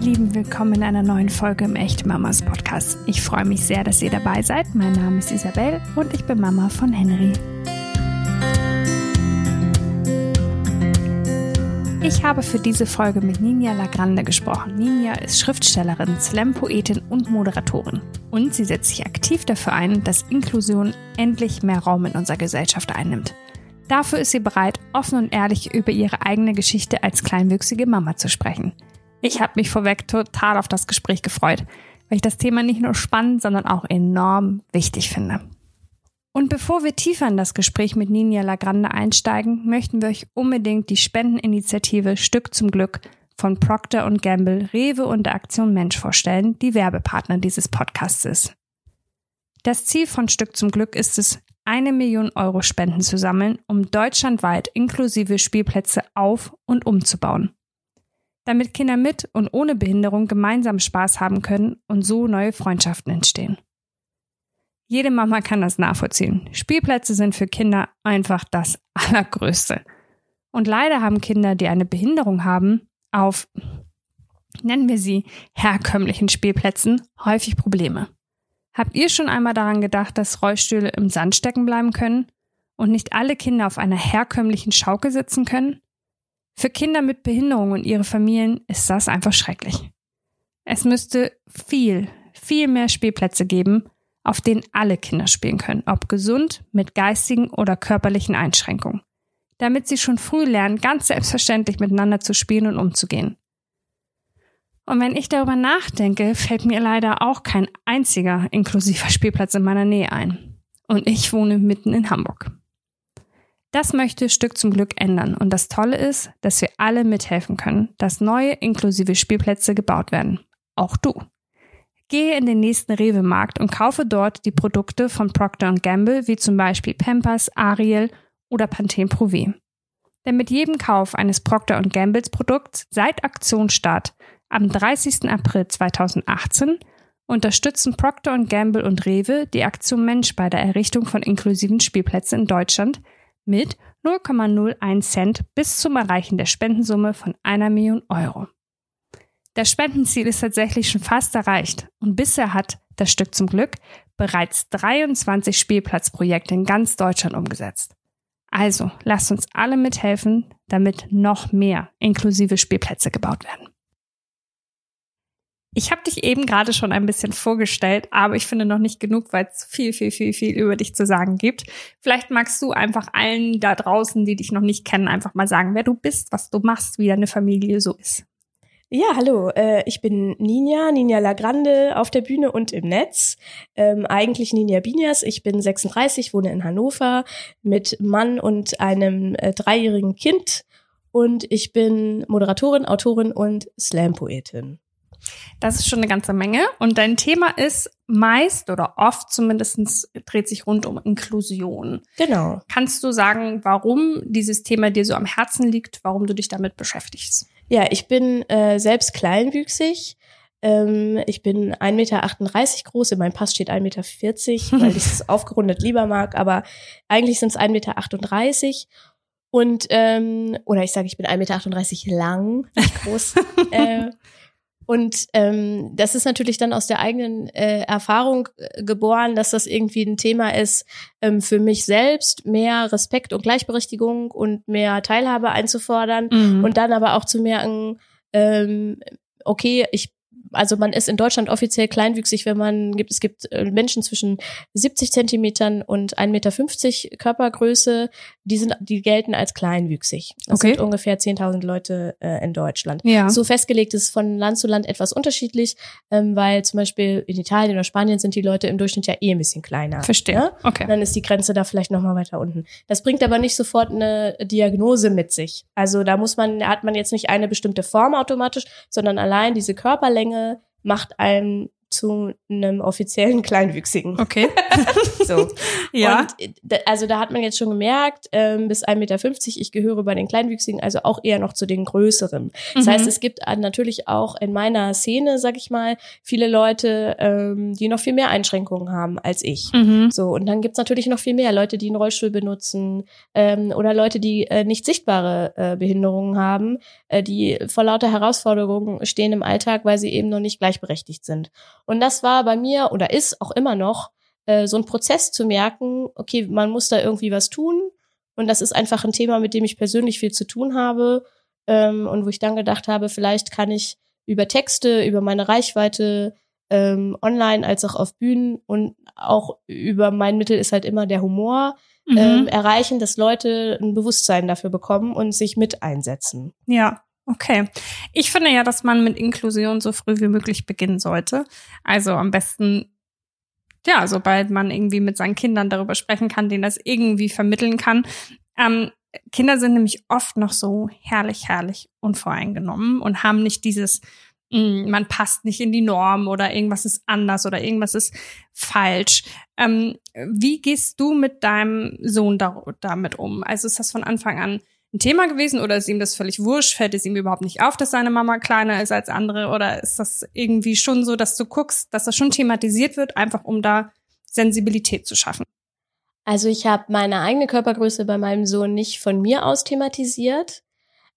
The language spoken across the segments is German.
Lieben, willkommen in einer neuen Folge im Echte Mamas Podcast. Ich freue mich sehr, dass ihr dabei seid. Mein Name ist Isabel und ich bin Mama von Henry. Ich habe für diese Folge mit Ninja Lagrande gesprochen. Ninja ist Schriftstellerin, Slam-Poetin und Moderatorin. Und sie setzt sich aktiv dafür ein, dass Inklusion endlich mehr Raum in unserer Gesellschaft einnimmt. Dafür ist sie bereit, offen und ehrlich über ihre eigene Geschichte als kleinwüchsige Mama zu sprechen. Ich habe mich vorweg total auf das Gespräch gefreut, weil ich das Thema nicht nur spannend, sondern auch enorm wichtig finde. Und bevor wir tiefer in das Gespräch mit Ninja Lagrande einsteigen, möchten wir euch unbedingt die Spendeninitiative Stück zum Glück von Procter Gamble, Rewe und der Aktion Mensch vorstellen, die Werbepartner dieses Podcasts ist. Das Ziel von Stück zum Glück ist es, eine Million Euro Spenden zu sammeln, um deutschlandweit inklusive Spielplätze auf- und umzubauen. Damit Kinder mit und ohne Behinderung gemeinsam Spaß haben können und so neue Freundschaften entstehen. Jede Mama kann das nachvollziehen. Spielplätze sind für Kinder einfach das Allergrößte. Und leider haben Kinder, die eine Behinderung haben, auf, nennen wir sie, herkömmlichen Spielplätzen häufig Probleme. Habt ihr schon einmal daran gedacht, dass Rollstühle im Sand stecken bleiben können und nicht alle Kinder auf einer herkömmlichen Schaukel sitzen können? Für Kinder mit Behinderung und ihre Familien ist das einfach schrecklich. Es müsste viel, viel mehr Spielplätze geben, auf denen alle Kinder spielen können, ob gesund, mit geistigen oder körperlichen Einschränkungen, damit sie schon früh lernen, ganz selbstverständlich miteinander zu spielen und umzugehen. Und wenn ich darüber nachdenke, fällt mir leider auch kein einziger inklusiver Spielplatz in meiner Nähe ein. Und ich wohne mitten in Hamburg. Das möchte Stück zum Glück ändern. Und das Tolle ist, dass wir alle mithelfen können, dass neue inklusive Spielplätze gebaut werden. Auch du. Gehe in den nächsten Rewe-Markt und kaufe dort die Produkte von Procter Gamble, wie zum Beispiel Pampers, Ariel oder Pantene Pro V. Denn mit jedem Kauf eines Procter Gambles Produkts seit Aktionsstart am 30. April 2018 unterstützen Procter Gamble und Rewe die Aktion Mensch bei der Errichtung von inklusiven Spielplätzen in Deutschland mit 0,01 Cent bis zum Erreichen der Spendensumme von einer Million Euro. Das Spendenziel ist tatsächlich schon fast erreicht und bisher hat das Stück zum Glück bereits 23 Spielplatzprojekte in ganz Deutschland umgesetzt. Also lasst uns alle mithelfen, damit noch mehr inklusive Spielplätze gebaut werden. Ich habe dich eben gerade schon ein bisschen vorgestellt, aber ich finde noch nicht genug, weil es viel, viel, viel, viel über dich zu sagen gibt. Vielleicht magst du einfach allen da draußen, die dich noch nicht kennen, einfach mal sagen, wer du bist, was du machst, wie deine Familie so ist. Ja, hallo, äh, ich bin Ninja, Ninja Lagrande auf der Bühne und im Netz. Ähm, eigentlich Ninja Binias, ich bin 36, wohne in Hannover mit Mann und einem äh, dreijährigen Kind und ich bin Moderatorin, Autorin und Slam-Poetin. Das ist schon eine ganze Menge. Und dein Thema ist meist oder oft zumindestens dreht sich rund um Inklusion. Genau. Kannst du sagen, warum dieses Thema dir so am Herzen liegt, warum du dich damit beschäftigst? Ja, ich bin äh, selbst kleinwüchsig. Ähm, ich bin 1,38 Meter groß, in meinem Pass steht 1,40 Meter, weil ich es aufgerundet lieber mag, aber eigentlich sind es 1,38 Meter. Und, ähm, oder ich sage, ich bin 1,38 Meter lang, nicht groß. äh, und ähm, das ist natürlich dann aus der eigenen äh, Erfahrung äh, geboren, dass das irgendwie ein Thema ist, ähm, für mich selbst mehr Respekt und Gleichberechtigung und mehr Teilhabe einzufordern mhm. und dann aber auch zu merken, ähm, okay, ich also man ist in Deutschland offiziell kleinwüchsig, wenn man gibt, es gibt äh, Menschen zwischen 70 Zentimetern und 1,50 Meter Körpergröße, die sind, die gelten als kleinwüchsig. Das okay. sind ungefähr 10.000 Leute äh, in Deutschland. Ja. So festgelegt ist von Land zu Land etwas unterschiedlich, ähm, weil zum Beispiel in Italien oder Spanien sind die Leute im Durchschnitt ja eh ein bisschen kleiner. Verstehe. Ja? Okay. Dann ist die Grenze da vielleicht noch mal weiter unten. Das bringt aber nicht sofort eine Diagnose mit sich. Also da muss man, hat man jetzt nicht eine bestimmte Form automatisch, sondern allein diese Körperlänge macht einem zu einem offiziellen Kleinwüchsigen. Okay. So. ja. Und äh, also da hat man jetzt schon gemerkt, ähm, bis 1,50 Meter, ich gehöre bei den Kleinwüchsigen, also auch eher noch zu den größeren. Das Mhm. heißt, es gibt äh, natürlich auch in meiner Szene, sag ich mal, viele Leute, ähm, die noch viel mehr Einschränkungen haben als ich. Mhm. So, und dann gibt's natürlich noch viel mehr Leute, die einen Rollstuhl benutzen ähm, oder Leute, die äh, nicht sichtbare äh, Behinderungen haben, äh, die vor lauter Herausforderungen stehen im Alltag, weil sie eben noch nicht gleichberechtigt sind. Und das war bei mir oder ist auch immer noch äh, so ein Prozess zu merken, okay, man muss da irgendwie was tun. Und das ist einfach ein Thema, mit dem ich persönlich viel zu tun habe. Ähm, und wo ich dann gedacht habe, vielleicht kann ich über Texte, über meine Reichweite, ähm, online als auch auf Bühnen und auch über mein Mittel ist halt immer der Humor, Mhm. ähm, erreichen, dass Leute ein Bewusstsein dafür bekommen und sich mit einsetzen. Ja, okay. Ich finde ja, dass man mit Inklusion so früh wie möglich beginnen sollte. Also am besten, ja, sobald man irgendwie mit seinen Kindern darüber sprechen kann, denen das irgendwie vermitteln kann. Ähm, Kinder sind nämlich oft noch so herrlich, herrlich unvoreingenommen und haben nicht dieses, mh, man passt nicht in die Norm oder irgendwas ist anders oder irgendwas ist falsch. Ähm, wie gehst du mit deinem Sohn da, damit um? Also ist das von Anfang an ein Thema gewesen oder ist ihm das völlig wurscht? Fällt es ihm überhaupt nicht auf, dass seine Mama kleiner ist als andere? Oder ist das irgendwie schon so, dass du guckst, dass das schon thematisiert wird, einfach um da Sensibilität zu schaffen? Also ich habe meine eigene Körpergröße bei meinem Sohn nicht von mir aus thematisiert.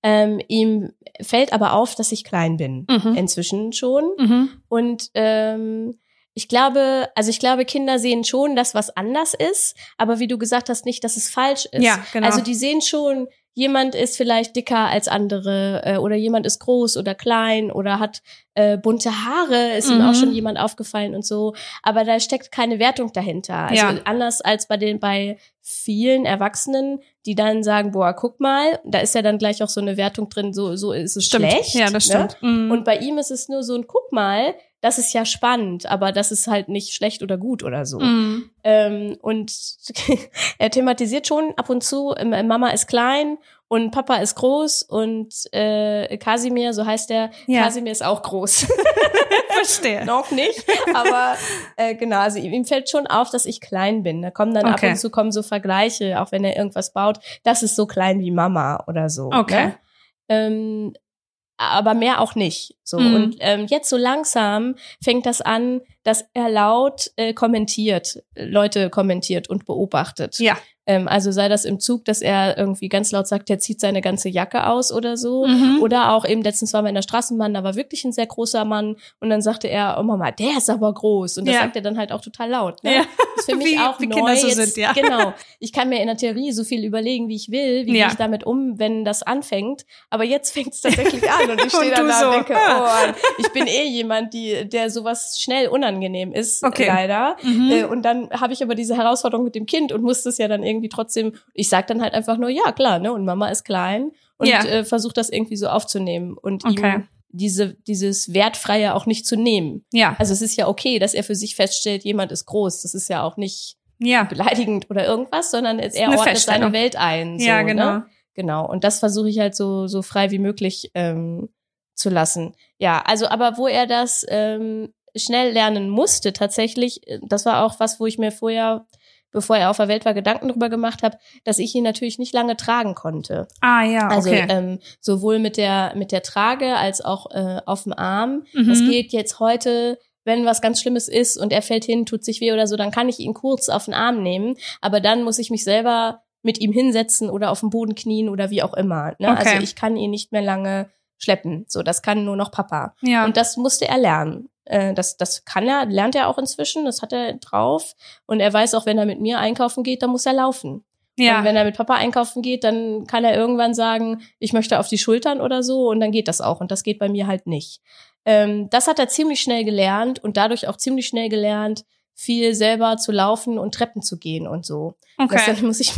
Ähm, ihm fällt aber auf, dass ich klein bin. Mhm. Inzwischen schon. Mhm. Und ähm, ich glaube, also ich glaube, Kinder sehen schon, dass was anders ist, aber wie du gesagt hast, nicht, dass es falsch ist. Ja, genau. Also die sehen schon, jemand ist vielleicht dicker als andere äh, oder jemand ist groß oder klein oder hat äh, bunte Haare, ist ihm Mhm. auch schon jemand aufgefallen und so. Aber da steckt keine Wertung dahinter. Also Ja. anders als bei den bei vielen Erwachsenen, die dann sagen, boah, guck mal, da ist ja dann gleich auch so eine Wertung drin, so so ist es Stimmt. schlecht. Ja, das ne? stimmt. Mhm. Und bei ihm ist es nur so ein Guck mal, das ist ja spannend, aber das ist halt nicht schlecht oder gut oder so. Mhm. Ähm, und er thematisiert schon ab und zu, ähm, Mama ist klein und Papa ist groß und äh, Kasimir, so heißt er, Ja. Kasimir ist auch groß. Verstehe. Noch nicht, aber äh, genau, also ihm, ihm fällt schon auf, dass ich klein bin. Da kommen dann Okay. ab und zu kommen so Vergleiche, auch wenn er irgendwas baut, das ist so klein wie Mama oder so. Okay. Ne? Ähm, aber mehr auch nicht. So Mhm. und ähm, jetzt so langsam fängt das an, dass er laut äh, kommentiert, Leute kommentiert und beobachtet. Ja. Ähm, also sei das im Zug, dass er irgendwie ganz laut sagt, er zieht seine ganze Jacke aus oder so. Mhm. Oder auch eben letztens waren wir in der Straßenbahn, da war wirklich ein sehr großer Mann und dann sagte er, oh Mama, der ist aber groß. Und das Ja. sagt er dann halt auch total laut. Ne? Ja. Das ist für mich Wie- auch wie neu. Kinder so jetzt, sind, ja. Genau. Ich kann mir in der Theorie so viel überlegen, wie ich will, wie Ja. ich damit um, wenn das anfängt. Aber jetzt fängt es tatsächlich an und ich stehe dann da so, und denke, ah. oh, ich bin eh jemand, die, der sowas schnell unangenehm ist, Okay. leider. Mhm. Äh, und dann habe ich aber diese Herausforderung mit dem Kind und musste es ja dann irgendwie trotzdem, ich sag dann halt einfach nur, ja, klar, ne? Und Mama ist klein und Ja. äh, versucht das irgendwie so aufzunehmen und Okay. ihm diese, dieses Wertfreie auch nicht zu nehmen. Ja. Also es ist ja okay, dass er für sich feststellt, jemand ist groß. Das ist ja auch nicht Ja. beleidigend oder irgendwas, sondern er ordnet seine Welt ein. So, Ja, genau. Ne? Genau. Und das versuche ich halt so, so frei wie möglich ähm, zu lassen. Ja, also aber wo er das ähm, schnell lernen musste, tatsächlich, äh, das war auch was, wo ich mir vorher, bevor er auf der Welt war, Gedanken drüber gemacht habe, dass ich ihn natürlich nicht lange tragen konnte. Ah, ja, Also okay. ähm, sowohl mit der mit der Trage als auch äh, auf dem Arm. Mhm. Das geht jetzt heute, wenn was ganz Schlimmes ist und er fällt hin, tut sich weh oder so, dann kann ich ihn kurz auf den Arm nehmen. Aber dann muss ich mich selber mit ihm hinsetzen oder auf den Boden knien oder wie auch immer. Ne? Okay. Also ich kann ihn nicht mehr lange schleppen. So, das kann nur noch Papa. ja. Und das musste er lernen. Äh, Das, das kann er, lernt er auch inzwischen, das hat er drauf. Und er weiß auch, wenn er mit mir einkaufen geht, dann muss er laufen. ja. Und wenn er mit Papa einkaufen geht, dann kann er irgendwann sagen, ich möchte auf die Schultern oder so und dann geht das auch. Und das geht bei mir halt nicht. Ähm, das hat er ziemlich schnell gelernt und dadurch auch ziemlich schnell gelernt, viel selber zu laufen und Treppen zu gehen und so. Okay. Dann muss ich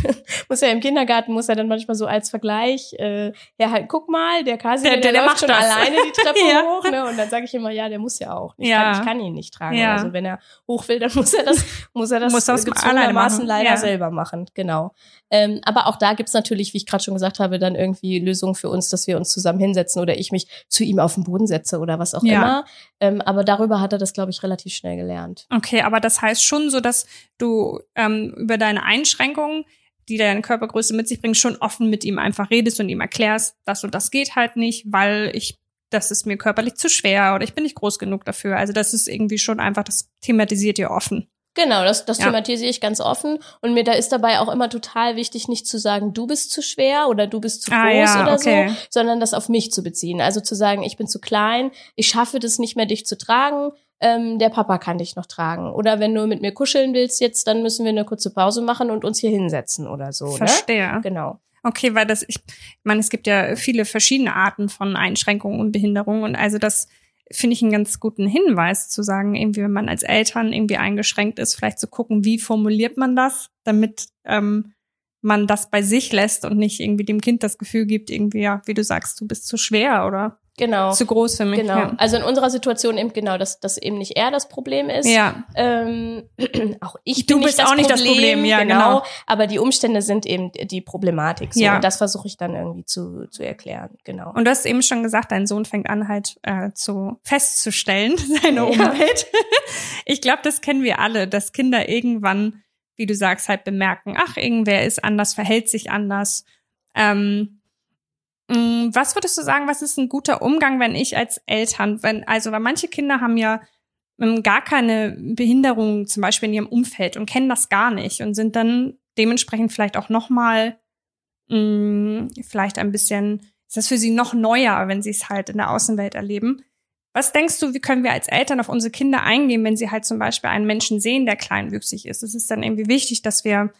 muss ja im Kindergarten muss er dann manchmal so als Vergleich äh, ja halt guck mal der Kasi Der- der, der- läuft macht schon das. alleine die Treppe Ja. hoch ne und dann sage ich immer ja der muss ja auch ich, Ja. kann, ich kann ihn nicht tragen Ja. also wenn er hoch will dann muss er das muss er das, Muss das gezwungenermaßen leider Ja. selber machen genau ähm, aber auch da gibt's natürlich wie ich gerade schon gesagt habe dann irgendwie Lösungen für uns dass wir uns zusammen hinsetzen oder ich mich zu ihm auf den Boden setze oder was auch immer ähm, aber darüber hat er das glaube ich relativ schnell gelernt Okay, aber das heißt schon so, dass du ähm, über deine Einschränkungen, die deine Körpergröße mit sich bringen, schon offen mit ihm einfach redest und ihm erklärst, das und das geht halt nicht, weil ich, das ist mir körperlich zu schwer oder ich bin nicht groß genug dafür. Also das ist irgendwie schon einfach, das thematisiert ihr offen. Genau, das, das Ja. thematisiere ich ganz offen. Und mir da ist dabei auch immer total wichtig, nicht zu sagen, du bist zu schwer oder du bist zu groß Ah, ja, oder okay. so, sondern das auf mich zu beziehen. Also zu sagen, ich bin zu klein, ich schaffe das nicht mehr, dich zu tragen, ähm, der Papa kann dich noch tragen. Oder wenn du mit mir kuscheln willst jetzt, dann müssen wir eine kurze Pause machen und uns hier hinsetzen oder so. Ne? Verstehe. Genau. Okay, weil das, ich, ich meine, es gibt ja viele verschiedene Arten von Einschränkungen und Behinderungen und also das finde ich einen ganz guten Hinweis zu sagen, irgendwie, wenn man als Eltern irgendwie eingeschränkt ist, vielleicht zu gucken, wie formuliert man das, damit ähm, man das bei sich lässt und nicht irgendwie dem Kind das Gefühl gibt, irgendwie, ja, wie du sagst, du bist zu schwer oder Genau. zu groß für mich. Genau. Ja. Also in unserer Situation eben genau, dass, dass eben nicht er das Problem ist. ja. Ähm, auch ich Du bin bist nicht das auch nicht das Problem, ja, genau. Aber die Umstände sind eben die Problematik. So. Ja. Und das versuche ich dann irgendwie zu, zu erklären. Genau. Und du hast eben schon gesagt, dein Sohn fängt an, halt äh, zu festzustellen, seine Ja. Umwelt. Ich glaube, das kennen wir alle, dass Kinder irgendwann, wie du sagst, halt bemerken, ach, irgendwer ist anders, verhält sich anders. Ähm, was würdest du sagen, was ist ein guter Umgang, wenn ich als Eltern, wenn, also, weil manche Kinder haben ja ähm, gar keine Behinderung zum Beispiel in ihrem Umfeld und kennen das gar nicht und sind dann dementsprechend vielleicht auch noch mal mh, vielleicht ein bisschen, ist das für sie noch neuer, wenn sie es halt in der Außenwelt erleben. Was denkst du, wie können wir als Eltern auf unsere Kinder eingehen, wenn sie halt zum Beispiel einen Menschen sehen, der kleinwüchsig ist? Es ist dann irgendwie wichtig, dass wir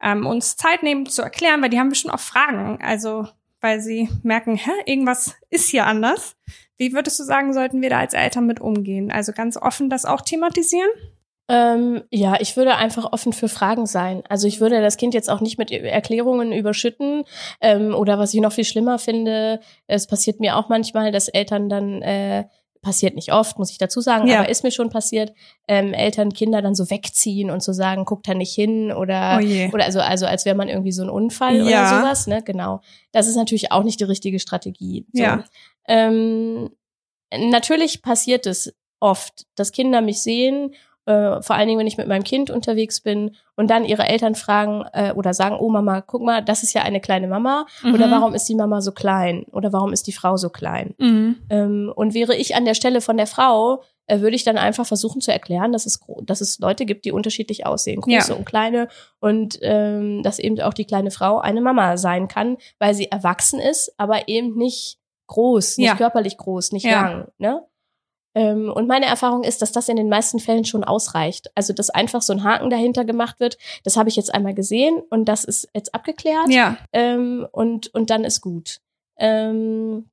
ähm, uns Zeit nehmen zu erklären, weil die haben bestimmt auch Fragen. Also, weil sie merken, hä, irgendwas ist hier anders. Wie würdest du sagen, sollten wir da als Eltern mit umgehen? Also ganz offen das auch thematisieren? Ähm, ja, ich würde einfach offen für Fragen sein. Also ich würde das Kind jetzt auch nicht mit Erklärungen überschütten. Ähm, oder was ich noch viel schlimmer finde, es passiert mir auch manchmal, dass Eltern dann äh, passiert nicht oft, muss ich dazu sagen, Ja. aber ist mir schon passiert, ähm, Eltern Kinder dann so wegziehen und so sagen, guck da nicht hin oder Oh oder also also als wäre man irgendwie so ein Unfall Ja. oder sowas, ne? Genau. Das ist natürlich auch nicht die richtige Strategie. So. Ja. Ähm, natürlich passiert es oft, dass Kinder mich sehen, äh, vor allen Dingen, wenn ich mit meinem Kind unterwegs bin und dann ihre Eltern fragen äh, oder sagen, oh Mama, guck mal, das ist ja eine kleine Mama oder Mhm. warum ist die Mama so klein oder warum ist die Frau so klein? Mhm. Ähm, und wäre ich an der Stelle von der Frau, äh, würde ich dann einfach versuchen zu erklären, dass es, dass es Leute gibt, die unterschiedlich aussehen, große Ja. und kleine, und ähm, dass eben auch die kleine Frau eine Mama sein kann, weil sie erwachsen ist, aber eben nicht groß, nicht Ja. körperlich groß, nicht Ja. lang. Ne? Ähm, und meine Erfahrung ist, dass das in den meisten Fällen schon ausreicht. Also, dass einfach so ein Haken dahinter gemacht wird, das habe ich jetzt einmal gesehen und das ist jetzt abgeklärt Ja. ähm, und, und dann ist gut. Ähm,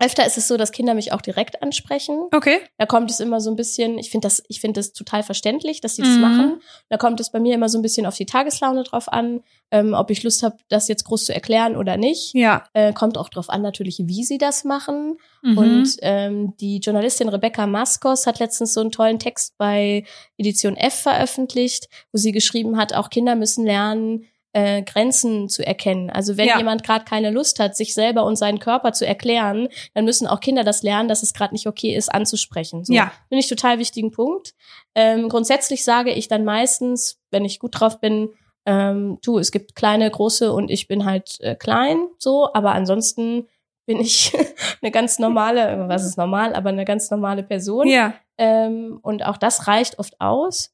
öfter ist es so, dass Kinder mich auch direkt ansprechen. Okay. Da kommt es immer so ein bisschen, ich finde das, ich finde das total verständlich, dass sie das Mhm. machen. Da kommt es bei mir immer so ein bisschen auf die Tageslaune drauf an, ähm, ob ich Lust habe, das jetzt groß zu erklären oder nicht. Ja. Äh, kommt auch drauf an, natürlich, wie sie das machen. Mhm. Und ähm, die Journalistin Rebecca Maskos hat letztens so einen tollen Text bei Edition F veröffentlicht, wo sie geschrieben hat, auch Kinder müssen lernen, äh, Grenzen zu erkennen. Also wenn Ja. jemand gerade keine Lust hat, sich selber und seinen Körper zu erklären, dann müssen auch Kinder das lernen, dass es gerade nicht okay ist, anzusprechen. So. Ja. Finde ich total wichtigen Punkt. Ähm, grundsätzlich sage ich dann meistens, wenn ich gut drauf bin, ähm, du, es gibt kleine, große und ich bin halt äh, klein, so, aber ansonsten bin ich eine ganz normale, was ist normal, aber eine ganz normale Person. Ja. Ähm, und auch das reicht oft aus.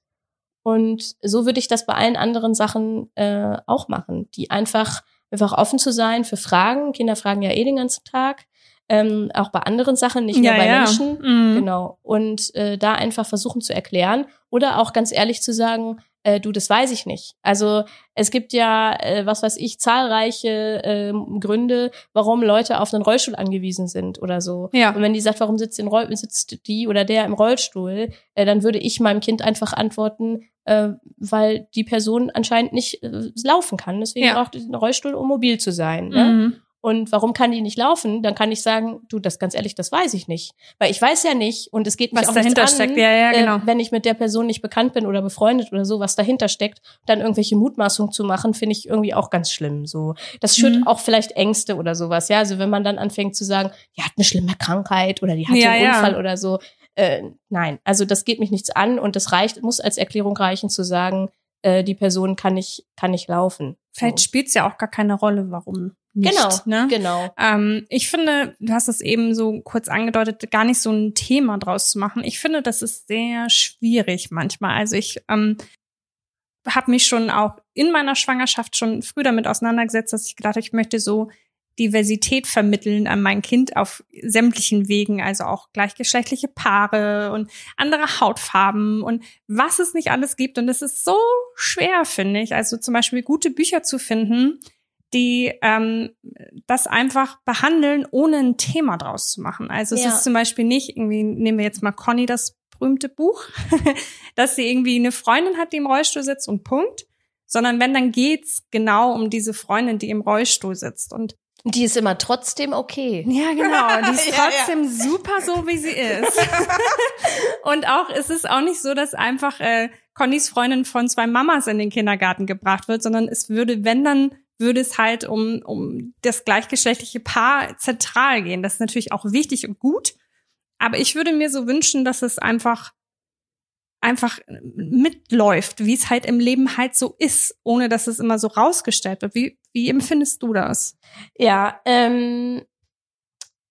Und so würde ich das bei allen anderen Sachen äh, auch machen, die einfach, einfach offen zu sein für Fragen. Kinder fragen ja eh den ganzen Tag. Ähm, auch bei anderen Sachen, nicht nur ja, bei ja. Menschen. Mhm. Genau. Und äh, da einfach versuchen zu erklären oder auch ganz ehrlich zu sagen, äh, du, das weiß ich nicht. Also es gibt ja, äh, was weiß ich, zahlreiche äh, Gründe, warum Leute auf einen Rollstuhl angewiesen sind oder so. Ja. Und wenn die sagt, warum sitzt, in Roll sitzt die oder der im Rollstuhl, äh, dann würde ich meinem Kind einfach antworten, äh, weil die Person anscheinend nicht äh, laufen kann. Deswegen Ja. braucht einen Rollstuhl, um mobil zu sein. Ne? Mhm. Und warum kann die nicht laufen? Dann kann ich sagen, du, das ganz ehrlich, das weiß ich nicht. Weil ich weiß ja nicht und es geht mich Was auch dahinter nichts an, steckt. Ja, ja, genau. äh, wenn ich mit der Person nicht bekannt bin oder befreundet oder so, was dahinter steckt, dann irgendwelche Mutmaßungen zu machen, finde ich irgendwie auch ganz schlimm. So, das schürt Mhm. auch vielleicht Ängste oder sowas. Ja, also wenn man dann anfängt zu sagen, die hat eine schlimme Krankheit oder die hat Ja, einen ja. Unfall oder so. Äh, nein, also das geht mich nichts an und das reicht, muss als Erklärung reichen zu sagen, äh, die Person kann nicht, kann nicht laufen. Vielleicht spielt es ja auch gar keine Rolle, warum nicht. Genau, Ne? genau. Ähm, ich finde, du hast es eben so kurz angedeutet, gar nicht so ein Thema draus zu machen. Ich finde, das ist sehr schwierig manchmal. Also ich ähm, habe mich schon auch in meiner Schwangerschaft schon früh damit auseinandergesetzt, dass ich gedacht habe, ich möchte so Diversität vermitteln an mein Kind auf sämtlichen Wegen, also auch gleichgeschlechtliche Paare und andere Hautfarben und was es nicht alles gibt. Und es ist so schwer, finde ich. Also zum Beispiel gute Bücher zu finden, die ähm, das einfach behandeln, ohne ein Thema draus zu machen. Also es Ja. ist zum Beispiel nicht, irgendwie nehmen wir jetzt mal Conny das berühmte Buch, dass sie irgendwie eine Freundin hat, die im Rollstuhl sitzt und Punkt, sondern wenn, dann geht's genau um diese Freundin, die im Rollstuhl sitzt. Und Die ist immer trotzdem okay. ja, genau. Die ist Ja, ja. trotzdem super so, wie sie ist. und auch es ist auch nicht so, dass einfach äh, Connys Freundin von zwei Mamas in den Kindergarten gebracht wird, sondern es würde, wenn dann, würde es halt um, um das gleichgeschlechtliche Paar zentral gehen. Das ist natürlich auch wichtig und gut. Aber ich würde mir so wünschen, dass es einfach einfach mitläuft, wie es halt im Leben halt so ist, ohne dass es immer so rausgestellt wird. Wie, wie empfindest du das? Ja, ähm,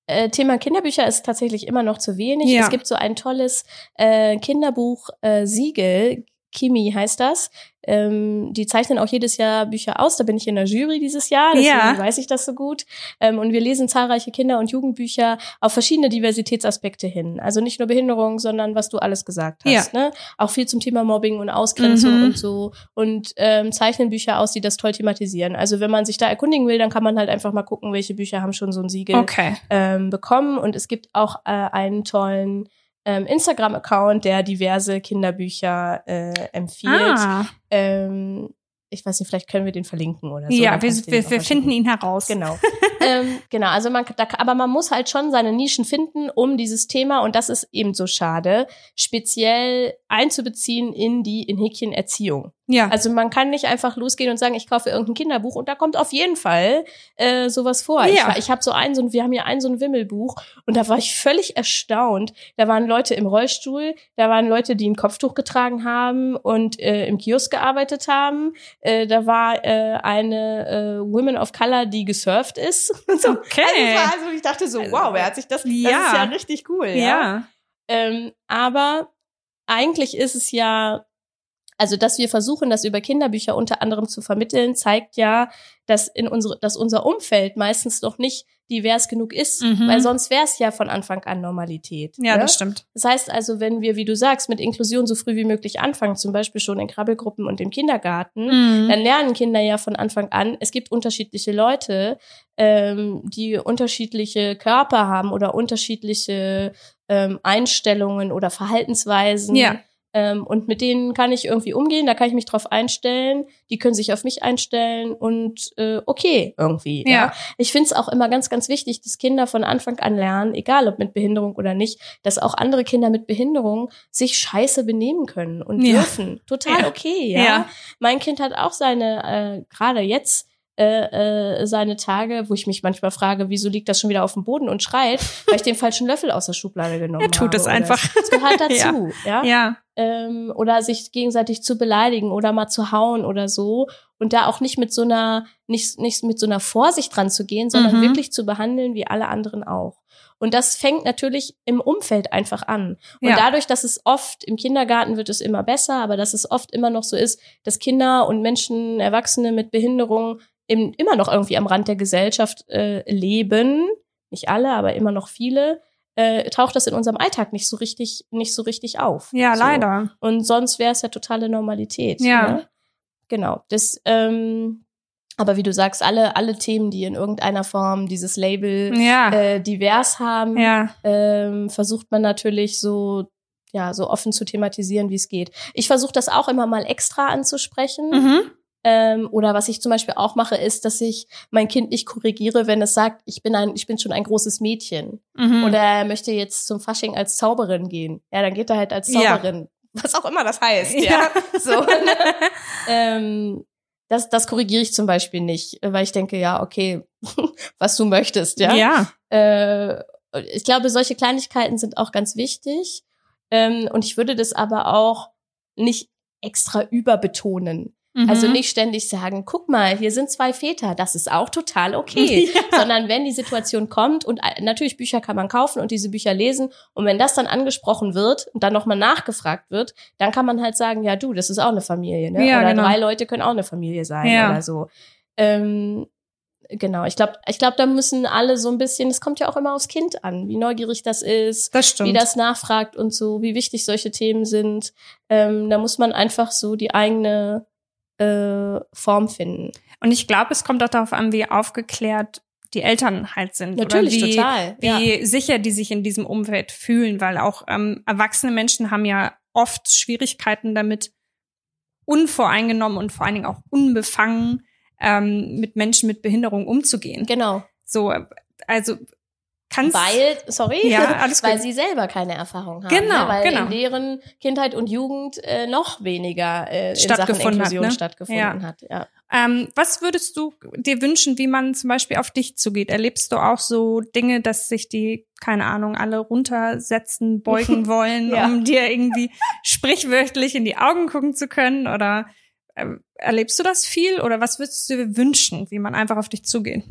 äh, Thema Kinderbücher ist tatsächlich immer noch zu wenig. Ja. Es gibt so ein tolles äh, Kinderbuch äh, Siegel. Kimi heißt das. Ähm, die zeichnen auch jedes Jahr Bücher aus. Da bin ich in der Jury dieses Jahr, deswegen Ja. weiß ich das so gut. Ähm, und wir lesen zahlreiche Kinder- und Jugendbücher auf verschiedene Diversitätsaspekte hin. Also nicht nur Behinderung, sondern was du alles gesagt hast. Ne? Auch viel zum Thema Mobbing und Ausgrenzung Mhm. und so. Und ähm, zeichnen Bücher aus, die das toll thematisieren. Also wenn man sich da erkundigen will, dann kann man halt einfach mal gucken, welche Bücher haben schon so ein Siegel Okay. ähm, bekommen. Und es gibt auch äh, einen tollen ähm, Instagram-Account, der diverse Kinderbücher äh, empfiehlt. Ah. Ähm, ich weiß nicht, vielleicht können wir den verlinken oder so. ja, wir, wir, wir finden ihn heraus. Genau. ähm, genau, also man, da, aber man muss halt schon seine Nischen finden, um dieses Thema, und das ist eben so schade, speziell einzubeziehen in die in Häkchen Erziehung. Ja. Also man kann nicht einfach losgehen und sagen, ich kaufe irgendein Kinderbuch und da kommt auf jeden Fall äh, sowas vor. Ja. Ich, ich habe so ein, so ein, wir haben hier ein so ein Wimmelbuch und da war ich völlig erstaunt. Da waren Leute im Rollstuhl, da waren Leute, die ein Kopftuch getragen haben und äh, im Kiosk gearbeitet haben. Äh, da war äh, eine äh, Women of Color, die gesurft ist. Und so. Okay. Also, also ich dachte so, wow, wer hat sich das? Das Ja. ist ja richtig cool. ja. ja. Ähm, aber eigentlich ist es ja, also dass wir versuchen, das über Kinderbücher unter anderem zu vermitteln, zeigt ja, dass in unsere, dass unser Umfeld meistens noch nicht divers genug ist, Mhm. weil sonst wäre es ja von Anfang an Normalität. Ja, ne? das stimmt. Das heißt also, wenn wir, wie du sagst, mit Inklusion so früh wie möglich anfangen, zum Beispiel schon in Krabbelgruppen und im Kindergarten, Mhm. dann lernen Kinder ja von Anfang an, es gibt unterschiedliche Leute, ähm, die unterschiedliche Körper haben oder unterschiedliche ähm, Einstellungen oder Verhaltensweisen. Ja. Ähm, und mit denen kann ich irgendwie umgehen, da kann ich mich drauf einstellen, die können sich auf mich einstellen und äh, okay irgendwie. Ja. Ja. Ich finde es auch immer ganz, ganz wichtig, dass Kinder von Anfang an lernen, egal ob mit Behinderung oder nicht, dass auch andere Kinder mit Behinderung sich scheiße benehmen können und Ja. dürfen. Total Ja. okay, ja. Ja. Mein Kind hat auch seine, äh, gerade jetzt, äh, äh, seine Tage, wo ich mich manchmal frage, wieso liegt das schon wieder auf dem Boden und schreit, weil ich den falschen Löffel aus der Schublade genommen Er tut habe. es einfach. Das gehört dazu, ja. Ja. Ähm, oder sich gegenseitig zu beleidigen oder mal zu hauen oder so. Und da auch nicht mit so einer, nicht, nicht mit so einer Vorsicht dran zu gehen, sondern Mhm. wirklich zu behandeln wie alle anderen auch. Und das fängt natürlich im Umfeld einfach an. Und Ja. dadurch, dass es oft im Kindergarten wird es immer besser, aber dass es oft immer noch so ist, dass Kinder und Menschen, Erwachsene mit Behinderung im, immer noch irgendwie am Rand der Gesellschaft äh, leben. Nicht alle, aber immer noch viele. äh, taucht das in unserem Alltag nicht so richtig, nicht so richtig auf. Ja, so. leider. Und sonst wäre es ja totale Normalität. Ja. Ne? Genau. Das, ähm, aber wie du sagst, alle, alle Themen, die in irgendeiner Form dieses Label Ja. äh, divers haben, ja. ähm, versucht man natürlich so ja so offen zu thematisieren, wie es geht. Ich versuche das auch immer mal extra anzusprechen. Mhm. Ähm, oder was ich zum Beispiel auch mache, ist, dass ich mein Kind nicht korrigiere, wenn es sagt, ich bin ein, ich bin schon ein großes Mädchen. Mhm. Oder er möchte jetzt zum Fasching als Zauberin gehen. Ja, dann geht er halt als Ja. Zauberin. Was auch immer das heißt, ja. Ja. So. ähm, das, das korrigiere ich zum Beispiel nicht, weil ich denke, ja, okay, was du möchtest, ja. ja. Äh, ich glaube, solche Kleinigkeiten sind auch ganz wichtig. Ähm, und ich würde das aber auch nicht extra überbetonen. Mhm. Also nicht ständig sagen, guck mal, hier sind zwei Väter, das ist auch total okay. Ja. Sondern wenn die Situation kommt und äh, natürlich Bücher kann man kaufen und diese Bücher lesen und wenn das dann angesprochen wird und dann nochmal nachgefragt wird, dann kann man halt sagen, ja du, das ist auch eine Familie, ne? Ja, oder genau. drei Leute können auch eine Familie sein Ja. oder so. Ähm, genau, ich glaube, ich glaube, da müssen alle so ein bisschen, es kommt ja auch immer aufs Kind an, wie neugierig das ist, Das wie das nachfragt und so, wie wichtig solche Themen sind. Ähm, da muss man einfach so die eigene äh, Form finden. Und ich glaube, es kommt auch darauf an, wie aufgeklärt die Eltern halt sind. Natürlich, wie, total. Wie ja. sicher die sich in diesem Umfeld fühlen, weil auch ähm, erwachsene Menschen haben ja oft Schwierigkeiten damit, unvoreingenommen und vor allen Dingen auch unbefangen ähm, mit Menschen mit Behinderung umzugehen. Genau. So, äh, also kannst Weil, sorry, Ja, alles weil gut. sie selber keine Erfahrung haben. Genau, ne? Weil genau. in deren Kindheit und Jugend äh, noch weniger äh, Stattgefunden hat, ne? stattgefunden hat. Ja. Ähm, was würdest du dir wünschen, wie man zum Beispiel auf dich zugeht? Erlebst du auch so Dinge, dass sich die, keine Ahnung, alle runtersetzen, beugen wollen, Ja. um dir irgendwie sprichwörtlich in die Augen gucken zu können? Oder ähm, erlebst du das viel? Oder was würdest du dir wünschen, wie man einfach auf dich zugeht?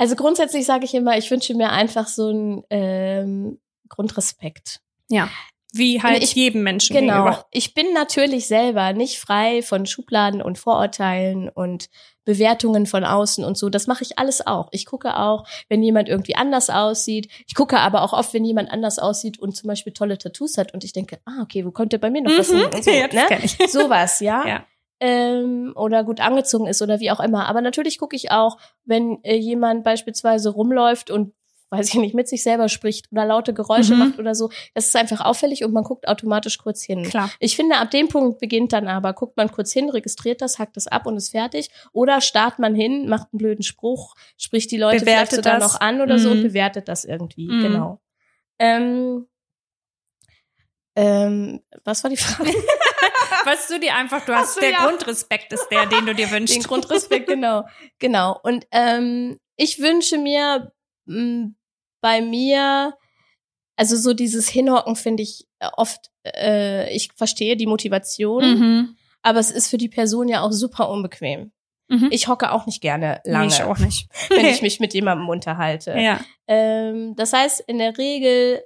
Also grundsätzlich sage ich immer, ich wünsche mir einfach so einen ähm, Grundrespekt. Ja. Wie halt Ich- jedem Menschen Genau. gegenüber. Ich bin natürlich selber nicht frei von Schubladen und Vorurteilen und Bewertungen von außen und so. Das mache ich alles auch. Ich gucke auch, wenn jemand irgendwie anders aussieht. Ich gucke aber auch oft, wenn jemand anders aussieht und zum Beispiel tolle Tattoos hat und ich denke, ah, okay, wo könnte bei mir noch was hin? Und so, Mhm. ja, ne? Sowas, ja. Ja. Ähm, oder gut angezogen ist oder wie auch immer. Aber natürlich gucke ich auch, wenn äh, jemand beispielsweise rumläuft und weiß ich nicht, mit sich selber spricht oder laute Geräusche Mhm. macht oder so. Das ist einfach auffällig und man guckt automatisch kurz hin. Klar. Ich finde, ab dem Punkt beginnt dann aber, guckt man kurz hin, registriert das, hackt das ab und ist fertig. Oder starrt man hin, macht einen blöden Spruch, spricht die Leute vielleicht Bewertet sogar das. noch an oder so und Mhm. bewertet das irgendwie. Mhm. Genau. Ähm, ähm, was war die Frage? Was du dir einfach, du hast so, der ja. Grundrespekt ist der, den du dir wünschst. Den Grundrespekt, genau. Genau. Und ähm, ich wünsche mir mh, bei mir, also so dieses Hinhocken finde ich äh, oft, äh, ich verstehe die Motivation, Mhm. aber es ist für die Person ja auch super unbequem. Mhm. Ich hocke auch nicht gerne lange, Nee, ich auch nicht. wenn ich mich mit jemandem unterhalte. ja. Ähm, das heißt, in der Regel,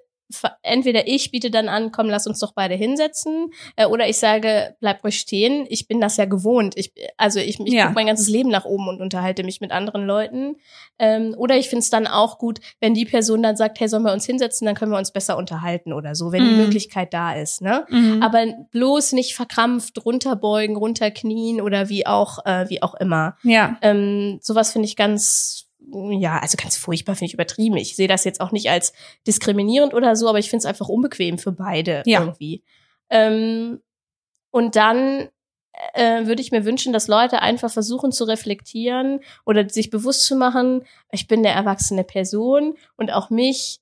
entweder ich biete dann an, komm, lass uns doch beide hinsetzen, äh, oder ich sage, bleib ruhig stehen. Ich bin das ja gewohnt. Ich, also ich, ich Ja. gucke mein ganzes Leben nach oben und unterhalte mich mit anderen Leuten. Ähm, oder ich finde es dann auch gut, wenn die Person dann sagt, hey, sollen wir uns hinsetzen, dann können wir uns besser unterhalten oder so, wenn die Mhm. Möglichkeit da ist. Ne? Mhm. Aber bloß nicht verkrampft runterbeugen, runterknien oder wie auch, äh, wie auch immer. ja. Ähm, sowas finde ich ganz, ja, also ganz furchtbar, finde ich übertrieben. Ich sehe das jetzt auch nicht als diskriminierend oder so, aber ich finde es einfach unbequem für beide Ja. irgendwie. Ähm, und dann äh, würde ich mir wünschen, dass Leute einfach versuchen zu reflektieren oder sich bewusst zu machen, ich bin eine erwachsene Person und auch mich.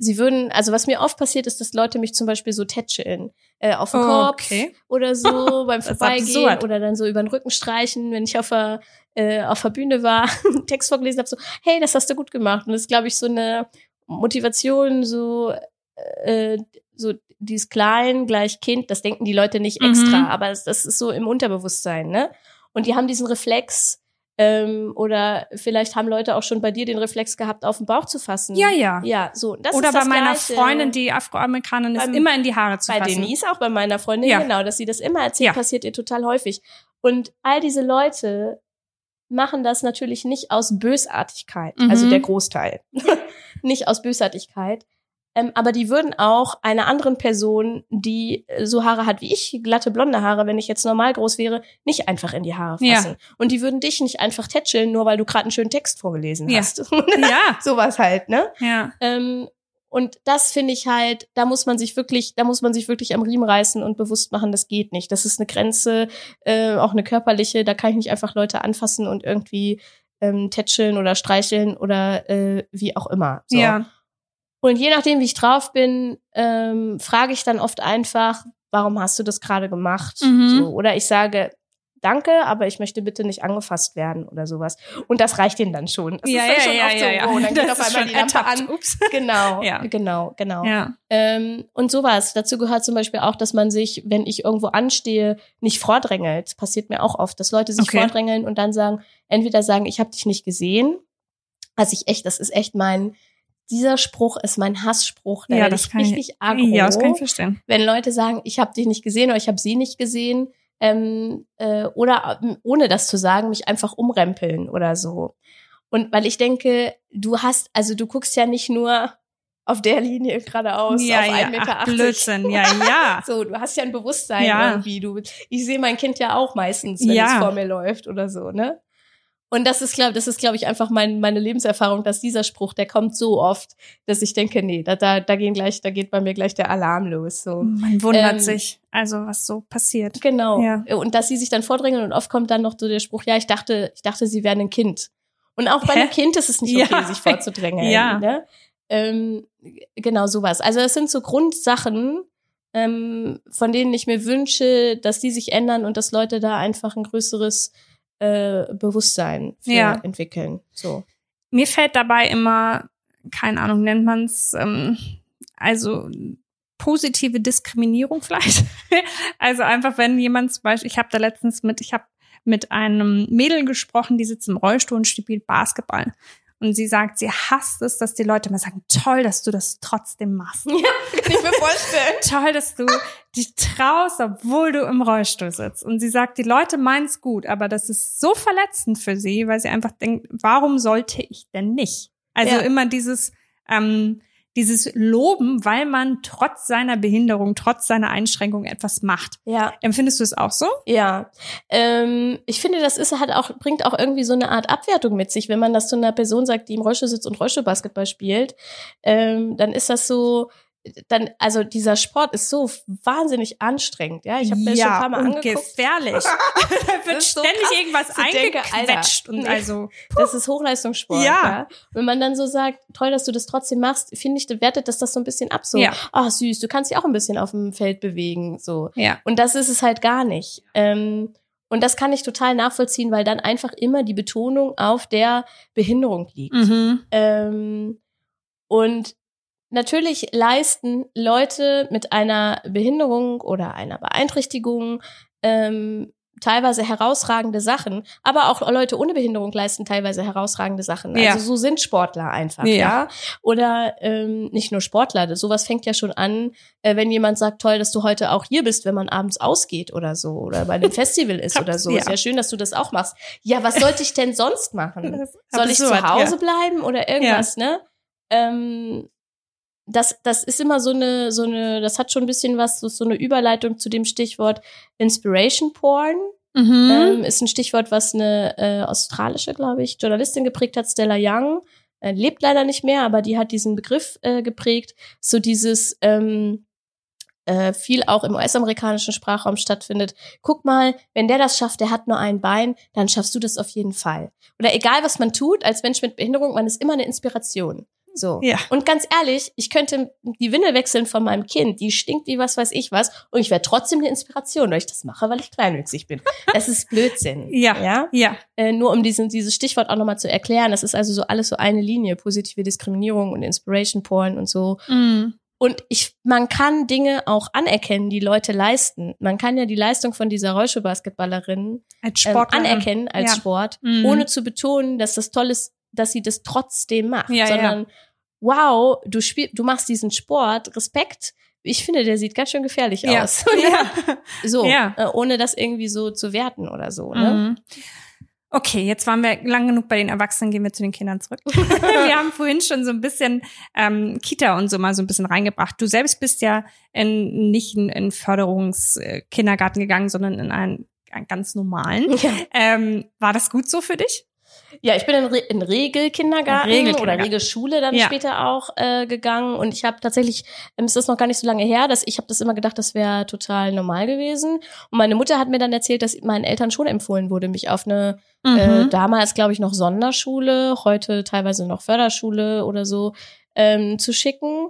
Sie würden, also was mir oft passiert ist, dass Leute mich zum Beispiel so tätscheln, äh, auf den Kopf Okay. oder so beim Vorbeigehen oder dann so über den Rücken streichen, wenn ich auf der, äh, auf der Bühne war, einen Text vorgelesen habe, so, hey, das hast du gut gemacht. Und das ist, glaube ich, so eine Motivation, so, äh, so dieses Klein gleich Kind, das denken die Leute nicht extra, Mhm. aber das, das ist so im Unterbewusstsein, ne? Und die haben diesen Reflex, ähm, oder vielleicht haben Leute auch schon bei dir den Reflex gehabt, auf den Bauch zu fassen. Ja, ja. Ja, so. Das Oder ist das bei meiner Gleiche. Freundin, die Afroamerikanerin ist, immer in die Haare zu Bei fassen. Denise, auch bei meiner Freundin, Ja. genau, dass sie das immer erzählt, Ja. passiert ihr total häufig. Und all diese Leute machen das natürlich nicht aus Bösartigkeit, Mhm. also der Großteil. nicht aus Bösartigkeit, Ähm, aber die würden auch einer anderen Person, die so Haare hat wie ich, glatte blonde Haare, wenn ich jetzt normal groß wäre, nicht einfach in die Haare fassen. Ja. Und die würden dich nicht einfach tätscheln, nur weil du gerade einen schönen Text vorgelesen Ja. hast. Ja. Sowas halt, ne? Ja. Ähm, und das finde ich halt, da muss man sich wirklich, da muss man sich wirklich am Riemen reißen und bewusst machen, das geht nicht. Das ist eine Grenze, äh, auch eine körperliche, da kann ich nicht einfach Leute anfassen und irgendwie ähm, tätscheln oder streicheln oder äh, wie auch immer. So. Ja. Und je nachdem, wie ich drauf bin, ähm, frage ich dann oft einfach, warum hast du das gerade gemacht? Mhm. So, oder ich sage, danke, aber ich möchte bitte nicht angefasst werden oder sowas. Und das reicht ihnen dann schon. Das ja, ist dann ja, schon ja, oft ja, so, ja. oh, dann geht Das auf ist einmal die Lampe ertappt. an. Ups. Genau, Ja. genau, genau. Ja. Ähm, und sowas. Dazu gehört zum Beispiel auch, dass man sich, wenn ich irgendwo anstehe, nicht vordrängelt. Passiert mir auch oft, dass Leute sich Okay. vordrängeln und dann sagen, entweder sagen, ich habe dich nicht gesehen. Also ich echt, das ist echt mein, dieser Spruch ist mein Hassspruch. Da Ja, das ich kann ich- richtig aggro. Ja, das kann ich verstehen. wenn Leute sagen, ich habe dich nicht gesehen oder ich habe sie nicht gesehen, ähm, äh, oder ähm, ohne das zu sagen, mich einfach umrempeln oder so. Und weil ich denke, du hast, also du guckst ja nicht nur auf der Linie geradeaus ja, auf ja. 1,80 Meter. Ach, Blödsinn. Ja, ja. So, du hast ja ein Bewusstsein Ja. irgendwie. Du, ich sehe mein Kind ja auch meistens, wenn Ja. es vor mir läuft oder so, ne? Und das ist, glaube das ist, glaube ich, einfach mein, meine Lebenserfahrung, dass dieser Spruch, der kommt so oft, dass ich denke, nee, da, da, da gehen gleich, da geht bei mir gleich der Alarm los. So. Man wundert Ähm, sich, also was so passiert. Genau. Ja. Und dass sie sich dann vordrängeln und oft kommt dann noch so der Spruch, ja, ich dachte, ich dachte, sie wären ein Kind. Und auch bei Hä? einem Kind ist es nicht okay, Ja. sich vorzudrängeln. Ja. Ne? Ähm, genau sowas. Also es sind so Grundsachen, ähm, von denen ich mir wünsche, dass die sich ändern und dass Leute da einfach ein größeres äh, Bewusstsein Ja. entwickeln. So. Mir fällt dabei immer, keine Ahnung, nennt man es, ähm, also positive Diskriminierung vielleicht. also einfach, wenn jemand zum Beispiel, ich habe da letztens mit, ich habe mit einem Mädel gesprochen, die sitzt im Rollstuhl und spielt Basketball. Und sie sagt, sie hasst es, dass die Leute immer sagen, toll, dass du das trotzdem machst. Kann ich mir vorstellen. Toll, dass du dich traust, obwohl du im Rollstuhl sitzt. Und sie sagt, die Leute meinen's gut, aber das ist so verletzend für sie, weil sie einfach denkt, warum sollte ich denn nicht? Also Ja. immer dieses, ähm, dieses Loben, weil man trotz seiner Behinderung, trotz seiner Einschränkung etwas macht. Ja. Empfindest du es auch so? Ja, ähm, ich finde, das ist hat auch bringt auch irgendwie so eine Art Abwertung mit sich, wenn man das zu einer Person sagt, die im Rollstuhl sitzt und Rollstuhlbasketball spielt, ähm, dann ist das so. Dann, also dieser Sport ist so wahnsinnig anstrengend, ja. Ich habe mir das schon ein paar Mal und angeguckt. gefährlich. da wird so ständig krass. irgendwas denke, eingequetscht. Und nee. also, Das ist Hochleistungssport. Ja. Ja. Wenn man dann so sagt, toll, dass du das trotzdem machst, finde ich, wertet das das so ein bisschen ab. So, Ja. ach süß, du kannst dich auch ein bisschen auf dem Feld bewegen. So. ja. Und das ist es halt gar nicht. Ähm, und das kann ich total nachvollziehen, weil dann einfach immer die Betonung auf der Behinderung liegt. Mhm. Ähm, und natürlich leisten Leute mit einer Behinderung oder einer Beeinträchtigung ähm, teilweise herausragende Sachen, aber auch Leute ohne Behinderung leisten teilweise herausragende Sachen. Ja. Also so sind Sportler einfach, Ja. ja. Oder ähm, nicht nur Sportler, sowas fängt ja schon an, äh, wenn jemand sagt, toll, dass du heute auch hier bist, wenn man abends ausgeht oder so oder bei einem Festival ist oder so. Ja. Ist ja schön, dass du das auch machst. Ja, was sollte ich denn sonst machen? Soll ich zu Hause bleiben oder irgendwas, ne? Ähm, das, das ist immer so eine, so eine, das hat schon ein bisschen was, so so eine Überleitung zu dem Stichwort Inspiration Porn. Mhm. Ähm, ist ein Stichwort, was eine äh, australische, glaube ich, Journalistin geprägt hat, Stella Young. Äh, lebt leider nicht mehr, aber die hat diesen Begriff äh, geprägt. So dieses, ähm, äh, viel auch im US-amerikanischen Sprachraum stattfindet. Guck mal, wenn der das schafft, der hat nur ein Bein, dann schaffst du das auf jeden Fall. Oder egal, was man tut, als Mensch mit Behinderung, man ist immer eine Inspiration. So. Ja. Und ganz ehrlich, ich könnte die Windel wechseln von meinem Kind, die stinkt wie was weiß ich was, und ich wäre trotzdem eine Inspiration, weil ich das mache, weil ich kleinwüchsig bin. Das ist Blödsinn. Ja. Ja. Ja. Äh, nur um diesen, dieses Stichwort auch nochmal zu erklären, das ist also so alles so eine Linie, positive Diskriminierung und Inspiration Porn und so. Mhm. Und ich, man kann Dinge auch anerkennen, die Leute leisten. Man kann ja die Leistung von dieser Rollstuhlbasketballerin Als ähm, anerkennen als Ja. Sport, Mhm. ohne zu betonen, dass das toll ist, dass sie das trotzdem macht, Ja, ja. Wow, du spiel, du machst diesen Sport, Respekt. Ich finde, der sieht ganz schön gefährlich Ja. aus. Ja. so, Ja. äh, ohne das irgendwie so zu werten oder so. Ne? Mhm. Okay, jetzt waren wir lang genug bei den Erwachsenen, gehen wir zu den Kindern zurück. wir haben vorhin schon so ein bisschen ähm, Kita und so mal so ein bisschen reingebracht. Du selbst bist ja in, nicht in, in Förderungskindergarten gegangen, sondern in einen, einen ganz normalen. Ja. Ähm, war das gut so für dich? Ja, ich bin in, Re in Regelkindergarten Regel oder Regelschule dann ja. später auch äh, gegangen und ich habe tatsächlich, ähm, es ist noch gar nicht so lange her, dass ich habe das immer gedacht, das wäre total normal gewesen und meine Mutter hat mir dann erzählt, dass meinen Eltern schon empfohlen wurde, mich auf eine äh, mhm. äh, damals glaube ich noch Sonderschule, heute teilweise noch Förderschule oder so ähm, zu schicken.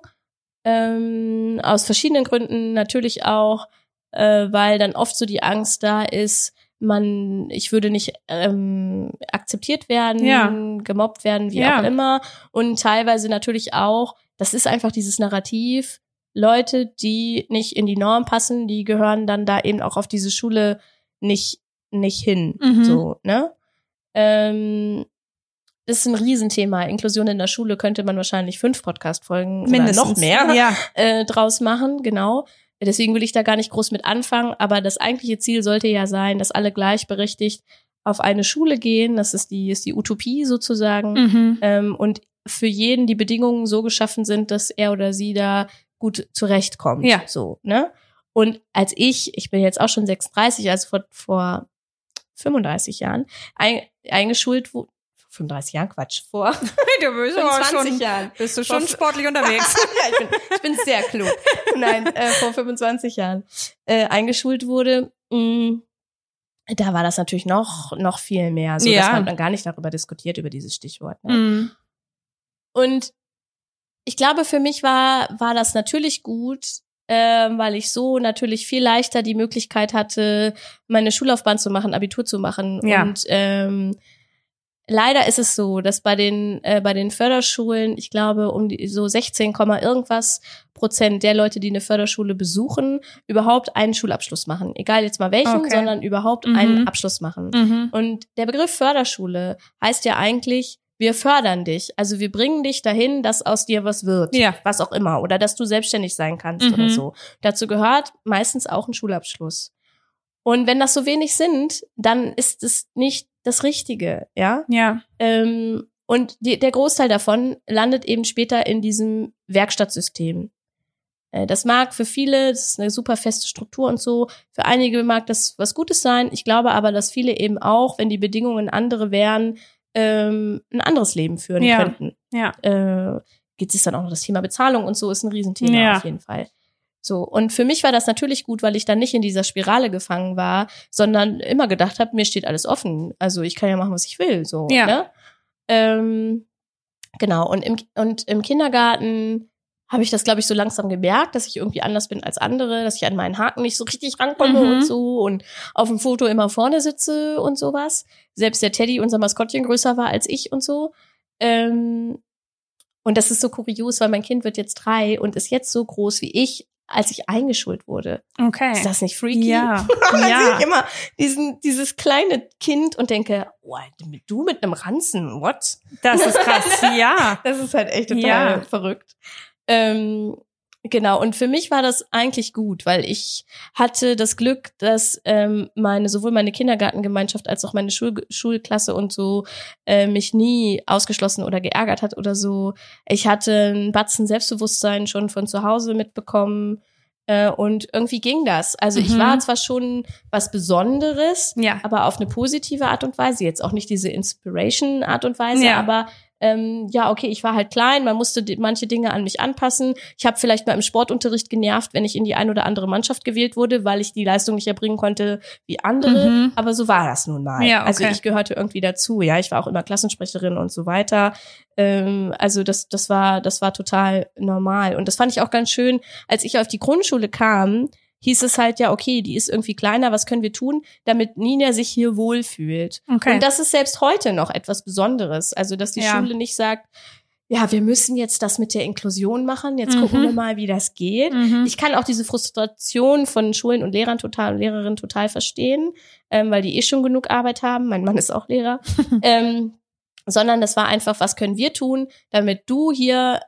Ähm, aus verschiedenen Gründen natürlich auch, äh, weil dann oft so die Angst da ist, man, ich würde nicht ähm, akzeptiert werden, ja. gemobbt werden, wie ja. auch immer. Und teilweise natürlich auch, das ist einfach dieses Narrativ, Leute, die nicht in die Norm passen, die gehören dann da eben auch auf diese Schule nicht, nicht hin. Mhm. So, ne? Ähm, das ist ein Riesenthema. Inklusion in der Schule könnte man wahrscheinlich fünf Podcast-Folgen oder noch mehr ja. äh, draus machen, genau. Deswegen will ich da gar nicht groß mit anfangen, aber das eigentliche Ziel sollte ja sein, dass alle gleichberechtigt auf eine Schule gehen. Das ist die, ist die Utopie sozusagen. Mhm. Ähm, und für jeden die Bedingungen so geschaffen sind, dass er oder sie da gut zurechtkommt. Ja. So, ne? Und als ich, ich bin jetzt auch schon 36, also vor, vor 35 Jahren, ein, eingeschult, 35 Jahren, Quatsch, vor du bist 25 schon, Jahren. Bist du schon vor, sportlich unterwegs? ja, ich bin, ich bin sehr klug. Nein, äh, vor 25 Jahren äh, eingeschult wurde, mh, mm, da war das natürlich noch noch viel mehr, so ja. dass man dann gar nicht darüber diskutiert über dieses Stichwort. Ne? Mhm. Und ich glaube, für mich war war das natürlich gut, äh, weil ich so natürlich viel leichter die Möglichkeit hatte, meine Schullaufbahn zu machen, Abitur zu machen ja. und ähm, leider ist es so, dass bei den äh, bei den Förderschulen, ich glaube, um die, so 16, irgendwas Prozent der Leute, die eine Förderschule besuchen, überhaupt einen Schulabschluss machen. Egal jetzt mal welchen, okay. sondern überhaupt mhm. einen Abschluss machen. Mhm. Und der Begriff Förderschule heißt ja eigentlich, wir fördern dich. Also wir bringen dich dahin, dass aus dir was wird. Ja. Was auch immer. Oder dass du selbstständig sein kannst mhm. oder so. Dazu gehört meistens auch ein Schulabschluss. Und wenn das so wenig sind, dann ist es nicht das Richtige, ja? Ja. Ähm, und die, der Großteil davon landet eben später in diesem Werkstattsystem. Äh, das mag für viele, das ist eine super feste Struktur und so. Für einige mag das was Gutes sein. Ich glaube aber, dass viele eben auch, wenn die Bedingungen andere wären, ähm, ein anderes Leben führen ja. könnten. Ja. Äh, geht es dann auch noch das Thema Bezahlung und so ist ein Riesenthema ja. auf jeden Fall. So, und für mich war das natürlich gut, weil ich dann nicht in dieser Spirale gefangen war, sondern immer gedacht habe, mir steht alles offen. Also ich kann ja machen, was ich will. So, ja. ne? Ähm, genau, und im, und im Kindergarten habe ich das, glaube ich, so langsam gemerkt, dass ich irgendwie anders bin als andere, dass ich an meinen Haken nicht so richtig rankomme mhm. und so und auf dem Foto immer vorne sitze und sowas. Selbst der Teddy, unser Maskottchen, größer war als ich und so. Ähm, und das ist so kurios, weil mein Kind wird jetzt drei und ist jetzt so groß wie ich, als ich eingeschult wurde. Okay. Ist das nicht freaky? Ja. ja. ich immer diesen, dieses kleine Kind und denke, oh, du mit einem Ranzen, what? Das ist krass, ja. Das ist halt echt total ja. verrückt. Ähm, Genau, und für mich war das eigentlich gut, weil ich hatte das Glück, dass ähm, meine, sowohl meine Kindergartengemeinschaft als auch meine Schul Schulklasse und so äh, mich nie ausgeschlossen oder geärgert hat oder so. Ich hatte einen Batzen Selbstbewusstsein schon von zu Hause mitbekommen. Äh, und irgendwie ging das. Also mhm. ich war zwar schon was Besonderes, ja. aber auf eine positive Art und Weise. Jetzt auch nicht diese Inspiration-Art und Weise, ja. aber ähm, ja, okay, ich war halt klein, man musste manche Dinge an mich anpassen. Ich habe vielleicht mal im Sportunterricht genervt, wenn ich in die ein oder andere Mannschaft gewählt wurde, weil ich die Leistung nicht erbringen konnte wie andere. Mhm. Aber so war das nun mal. Ja, also okay. Also ich gehörte irgendwie dazu. Ja, ich war auch immer Klassensprecherin und so weiter. Ähm, also das, das war, das war total normal. Und das fand ich auch ganz schön, als ich auf die Grundschule kam hieß es halt ja, okay, die ist irgendwie kleiner, was können wir tun, damit Nina sich hier wohlfühlt. Okay. Und das ist selbst heute noch etwas Besonderes. Also, dass die ja. Schule nicht sagt, ja, wir müssen jetzt das mit der Inklusion machen. Jetzt mhm. gucken wir mal, wie das geht. Mhm. Ich kann auch diese Frustration von Schulen und Lehrern total und Lehrerinnen total verstehen, ähm, weil die eh schon genug Arbeit haben. Mein Mann ist auch Lehrer. ähm, sondern das war einfach, was können wir tun, damit du hier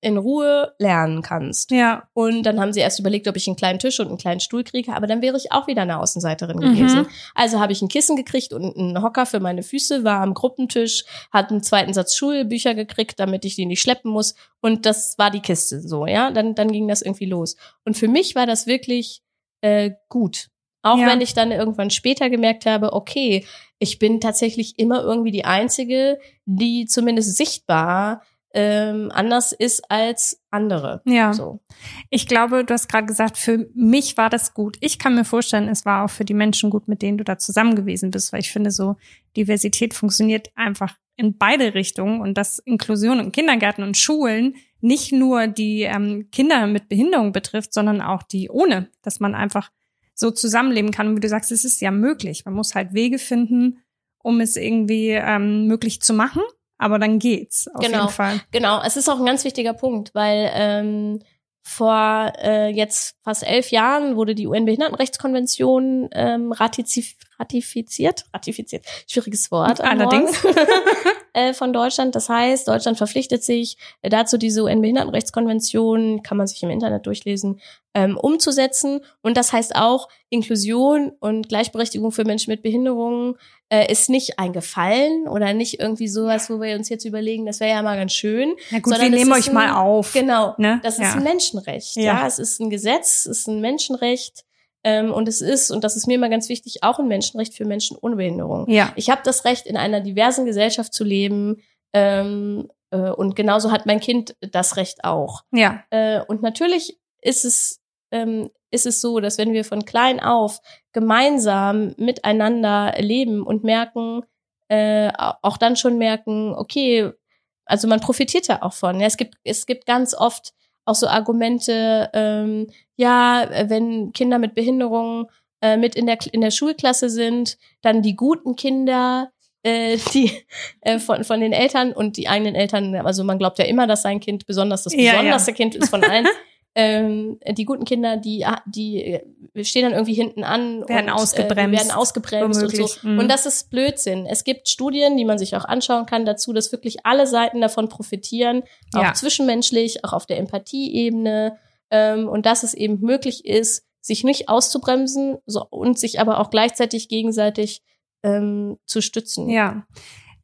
in Ruhe lernen kannst. Ja. Und dann haben sie erst überlegt, ob ich einen kleinen Tisch und einen kleinen Stuhl kriege, aber dann wäre ich auch wieder eine Außenseiterin gewesen. Mhm. Also habe ich ein Kissen gekriegt und einen Hocker für meine Füße, war am Gruppentisch, hatte einen zweiten Satz Schulbücher gekriegt, damit ich die nicht schleppen muss. Und das war die Kiste so, ja. Dann, dann ging das irgendwie los. Und für mich war das wirklich äh, gut. Auch Ja. wenn ich dann irgendwann später gemerkt habe, okay, ich bin tatsächlich immer irgendwie die Einzige, die zumindest sichtbar ähm, anders ist als andere. Ja. So. Ich glaube, du hast gerade gesagt, für mich war das gut. Ich kann mir vorstellen, es war auch für die Menschen gut, mit denen du da zusammen gewesen bist, weil ich finde, so Diversität funktioniert einfach in beide Richtungen und dass Inklusion in Kindergärten und Schulen nicht nur die ähm, Kinder mit Behinderung betrifft, sondern auch die ohne, dass man einfach so zusammenleben kann. Und wie du sagst, es ist ja möglich. Man muss halt Wege finden, um es irgendwie ähm, möglich zu machen. Aber dann geht's auf Genau. jeden Fall. Genau, es ist auch ein ganz wichtiger Punkt, weil ähm, vor äh, jetzt fast elf Jahren wurde die UN-Behindertenrechtskonvention ähm, ratifiz ratifiziert, ratifiziert, schwieriges Wort. Allerdings. Äh, von Deutschland. Das heißt, Deutschland verpflichtet sich äh, dazu, diese UN-Behindertenrechtskonvention, kann man sich im Internet durchlesen, ähm, umzusetzen. Und das heißt auch, Inklusion und Gleichberechtigung für Menschen mit Behinderungen äh, ist nicht ein Gefallen oder nicht irgendwie sowas, wo wir uns jetzt überlegen, das wäre ja mal ganz schön. Na gut, Sondern wir nehmen euch mal ein- auf. Genau, Ne? das ist Ja. ein Menschenrecht. Ja. Ja. es ist ein Gesetz, es ist ein Menschenrecht. Ähm, und es ist, und das ist mir immer ganz wichtig, auch ein Menschenrecht für Menschen ohne Behinderung. Ja. Ich habe das Recht, in einer diversen Gesellschaft zu leben. Ähm, äh, und genauso hat mein Kind das Recht auch. Ja. Äh, und natürlich ist es, ähm, ist es so, dass wenn wir von klein auf gemeinsam miteinander leben und merken, äh, auch dann schon merken, okay, also man profitiert ja auch von. Ja, es gibt, es gibt ganz oft auch so Argumente, ähm, ja, wenn Kinder mit Behinderungen äh, mit in der, in der Schulklasse sind, dann die guten Kinder, äh, die äh, von, von den Eltern und die eigenen Eltern, also man glaubt ja immer, dass sein Kind besonders das Ja, ja. besonderste Kind ist von allen. ähm, die guten Kinder, die, die äh, stehen dann irgendwie hinten an Werden und, ausgebremst, Äh, werden ausgebremst und so. Mhm. Und das ist Blödsinn. Es gibt Studien, die man sich auch anschauen kann dazu, dass wirklich alle Seiten davon profitieren, auch Ja. zwischenmenschlich, auch auf der Empathieebene ähm, und dass es eben möglich ist, sich nicht auszubremsen so, und sich aber auch gleichzeitig gegenseitig ähm, zu stützen. Ja.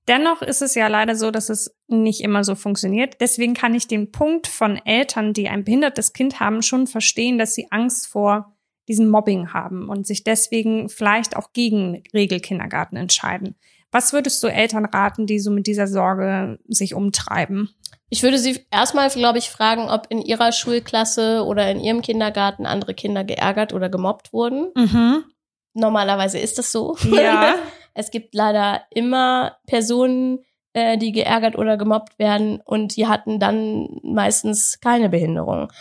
Dennoch ist es ja leider so, dass es nicht immer so funktioniert. Deswegen kann ich den Punkt von Eltern, die ein behindertes Kind haben, schon verstehen, dass sie Angst vor diesem Mobbing haben und sich deswegen vielleicht auch gegen Regelkindergarten entscheiden. Was würdest du Eltern raten, die so mit dieser Sorge sich umtreiben? Ich würde Sie erstmal, glaube ich, fragen, ob in Ihrer Schulklasse oder in Ihrem Kindergarten andere Kinder geärgert oder gemobbt wurden. Mhm. Normalerweise ist das so. Ja. es gibt leider immer Personen, äh, die geärgert oder gemobbt werden und die hatten dann meistens keine Behinderung.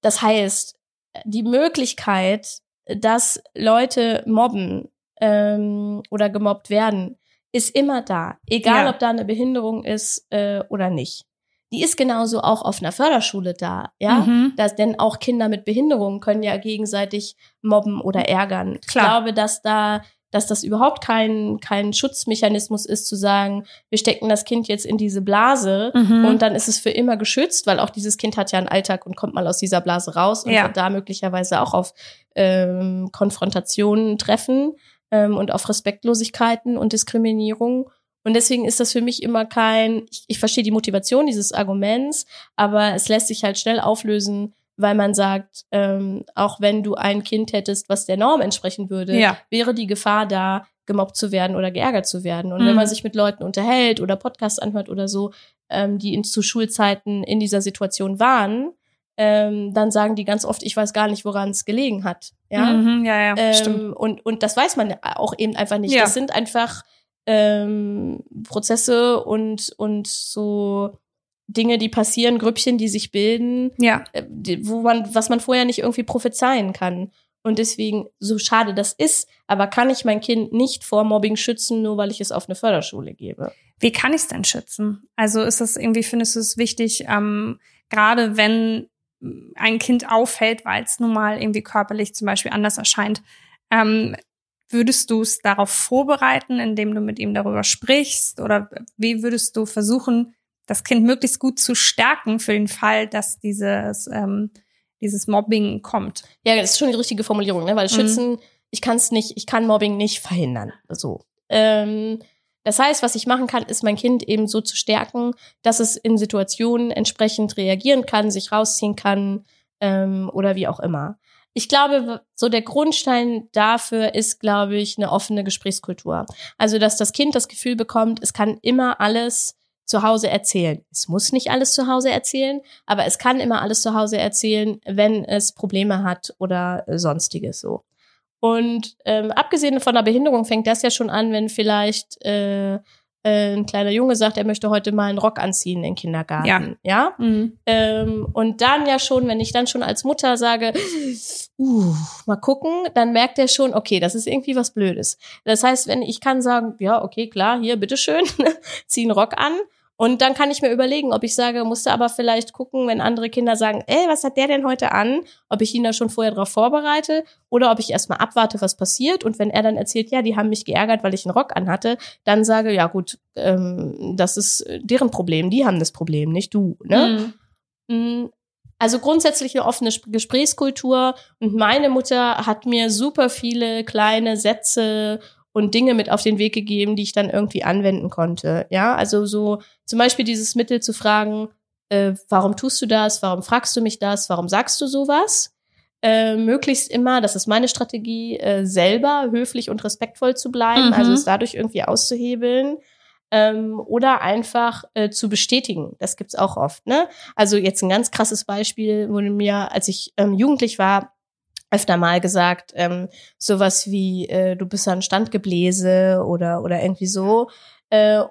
Das heißt, die Möglichkeit, dass Leute mobben ähm, oder gemobbt werden, ist immer da. Egal, Ja. ob da eine Behinderung ist äh, oder nicht. Die ist genauso auch auf einer Förderschule da, ja. Mhm. Das, denn auch Kinder mit Behinderungen können ja gegenseitig mobben oder ärgern. Ich Klar. glaube, dass da, dass das überhaupt kein, kein Schutzmechanismus ist, zu sagen, wir stecken das Kind jetzt in diese Blase Mhm. und dann ist es für immer geschützt, weil auch dieses Kind hat ja einen Alltag und kommt mal aus dieser Blase raus und Ja. wird da möglicherweise auch auf ähm, Konfrontationen treffen ähm, und auf Respektlosigkeiten und Diskriminierung. Und deswegen ist das für mich immer kein, ich, ich verstehe die Motivation dieses Arguments, aber es lässt sich halt schnell auflösen, weil man sagt, ähm, auch wenn du ein Kind hättest, was der Norm entsprechen würde, Ja. wäre die Gefahr da, gemobbt zu werden oder geärgert zu werden. Und Mhm. wenn man sich mit Leuten unterhält oder Podcasts anhört oder so, ähm, die in, zu Schulzeiten in dieser Situation waren, ähm, dann sagen die ganz oft, ich weiß gar nicht, woran es gelegen hat. Ja. Mhm, ja, ja, stimmt. Ähm, und, und das weiß man auch eben einfach nicht. Ja. Das sind einfach ähm, Prozesse und, und so Dinge, die passieren, Grüppchen, die sich bilden, Ja, äh, wo man, was man vorher nicht irgendwie prophezeien kann. Und deswegen, so schade das ist, aber kann ich mein Kind nicht vor Mobbing schützen, nur weil ich es auf eine Förderschule gebe. Wie kann ich es denn schützen? Also ist das irgendwie, findest du es wichtig, ähm, gerade wenn ein Kind auffällt, weil es nun mal irgendwie körperlich zum Beispiel anders erscheint, ähm, würdest du es darauf vorbereiten, indem du mit ihm darüber sprichst? Oder wie würdest du versuchen, das Kind möglichst gut zu stärken für den Fall, dass dieses, ähm, dieses Mobbing kommt. Ja, das ist schon die richtige Formulierung, ne? weil Mhm. schützen, ich kann es nicht, ich kann Mobbing nicht verhindern. So. Ähm, das heißt, was ich machen kann, ist mein Kind eben so zu stärken, dass es in Situationen entsprechend reagieren kann, sich rausziehen kann ähm, oder wie auch immer. Ich glaube, so der Grundstein dafür ist, glaube ich, eine offene Gesprächskultur. Also, dass das Kind das Gefühl bekommt, es kann immer alles zu Hause erzählen. Es muss nicht alles zu Hause erzählen, aber es kann immer alles zu Hause erzählen, wenn es Probleme hat oder äh, sonstiges so. Und ähm, abgesehen von der Behinderung fängt das ja schon an, wenn vielleicht äh, ein kleiner Junge sagt, er möchte heute mal einen Rock anziehen im Kindergarten. Ja. Mhm. Ähm, und dann ja schon, wenn ich dann schon als Mutter sage, uh, mal gucken, dann merkt er schon, okay, das ist irgendwie was Blödes. Das heißt, wenn ich kann sagen, ja, okay, klar, hier, bitteschön, zieh einen Rock an. Und dann kann ich mir überlegen, ob ich sage, musste aber vielleicht gucken, wenn andere Kinder sagen, ey, was hat der denn heute an? Ob ich ihn da schon vorher darauf vorbereite oder ob ich erstmal abwarte, was passiert. Und wenn er dann erzählt, ja, die haben mich geärgert, weil ich einen Rock anhatte, dann sage, ja gut, ähm, das ist deren Problem, die haben das Problem, nicht du. Ne? Mhm. Mm, Also grundsätzlich eine offene Sp- Gesprächskultur und meine Mutter hat mir super viele kleine Sätze und Dinge mit auf den Weg gegeben, die ich dann irgendwie anwenden konnte. Ja, also so zum Beispiel dieses Mittel zu fragen, äh, warum tust du das? Warum fragst du mich das? Warum sagst du sowas? Äh, möglichst immer, das ist meine Strategie, äh, selber höflich und respektvoll zu bleiben, Mhm. also es dadurch irgendwie auszuhebeln. Ähm, oder einfach äh, zu bestätigen. Das gibt's auch oft. Ne? Also jetzt ein ganz krasses Beispiel wurde mir, als ich ähm, jugendlich war, öfter mal gesagt, ähm, sowas wie äh, du bist ein Standgebläse oder oder irgendwie so. Äh,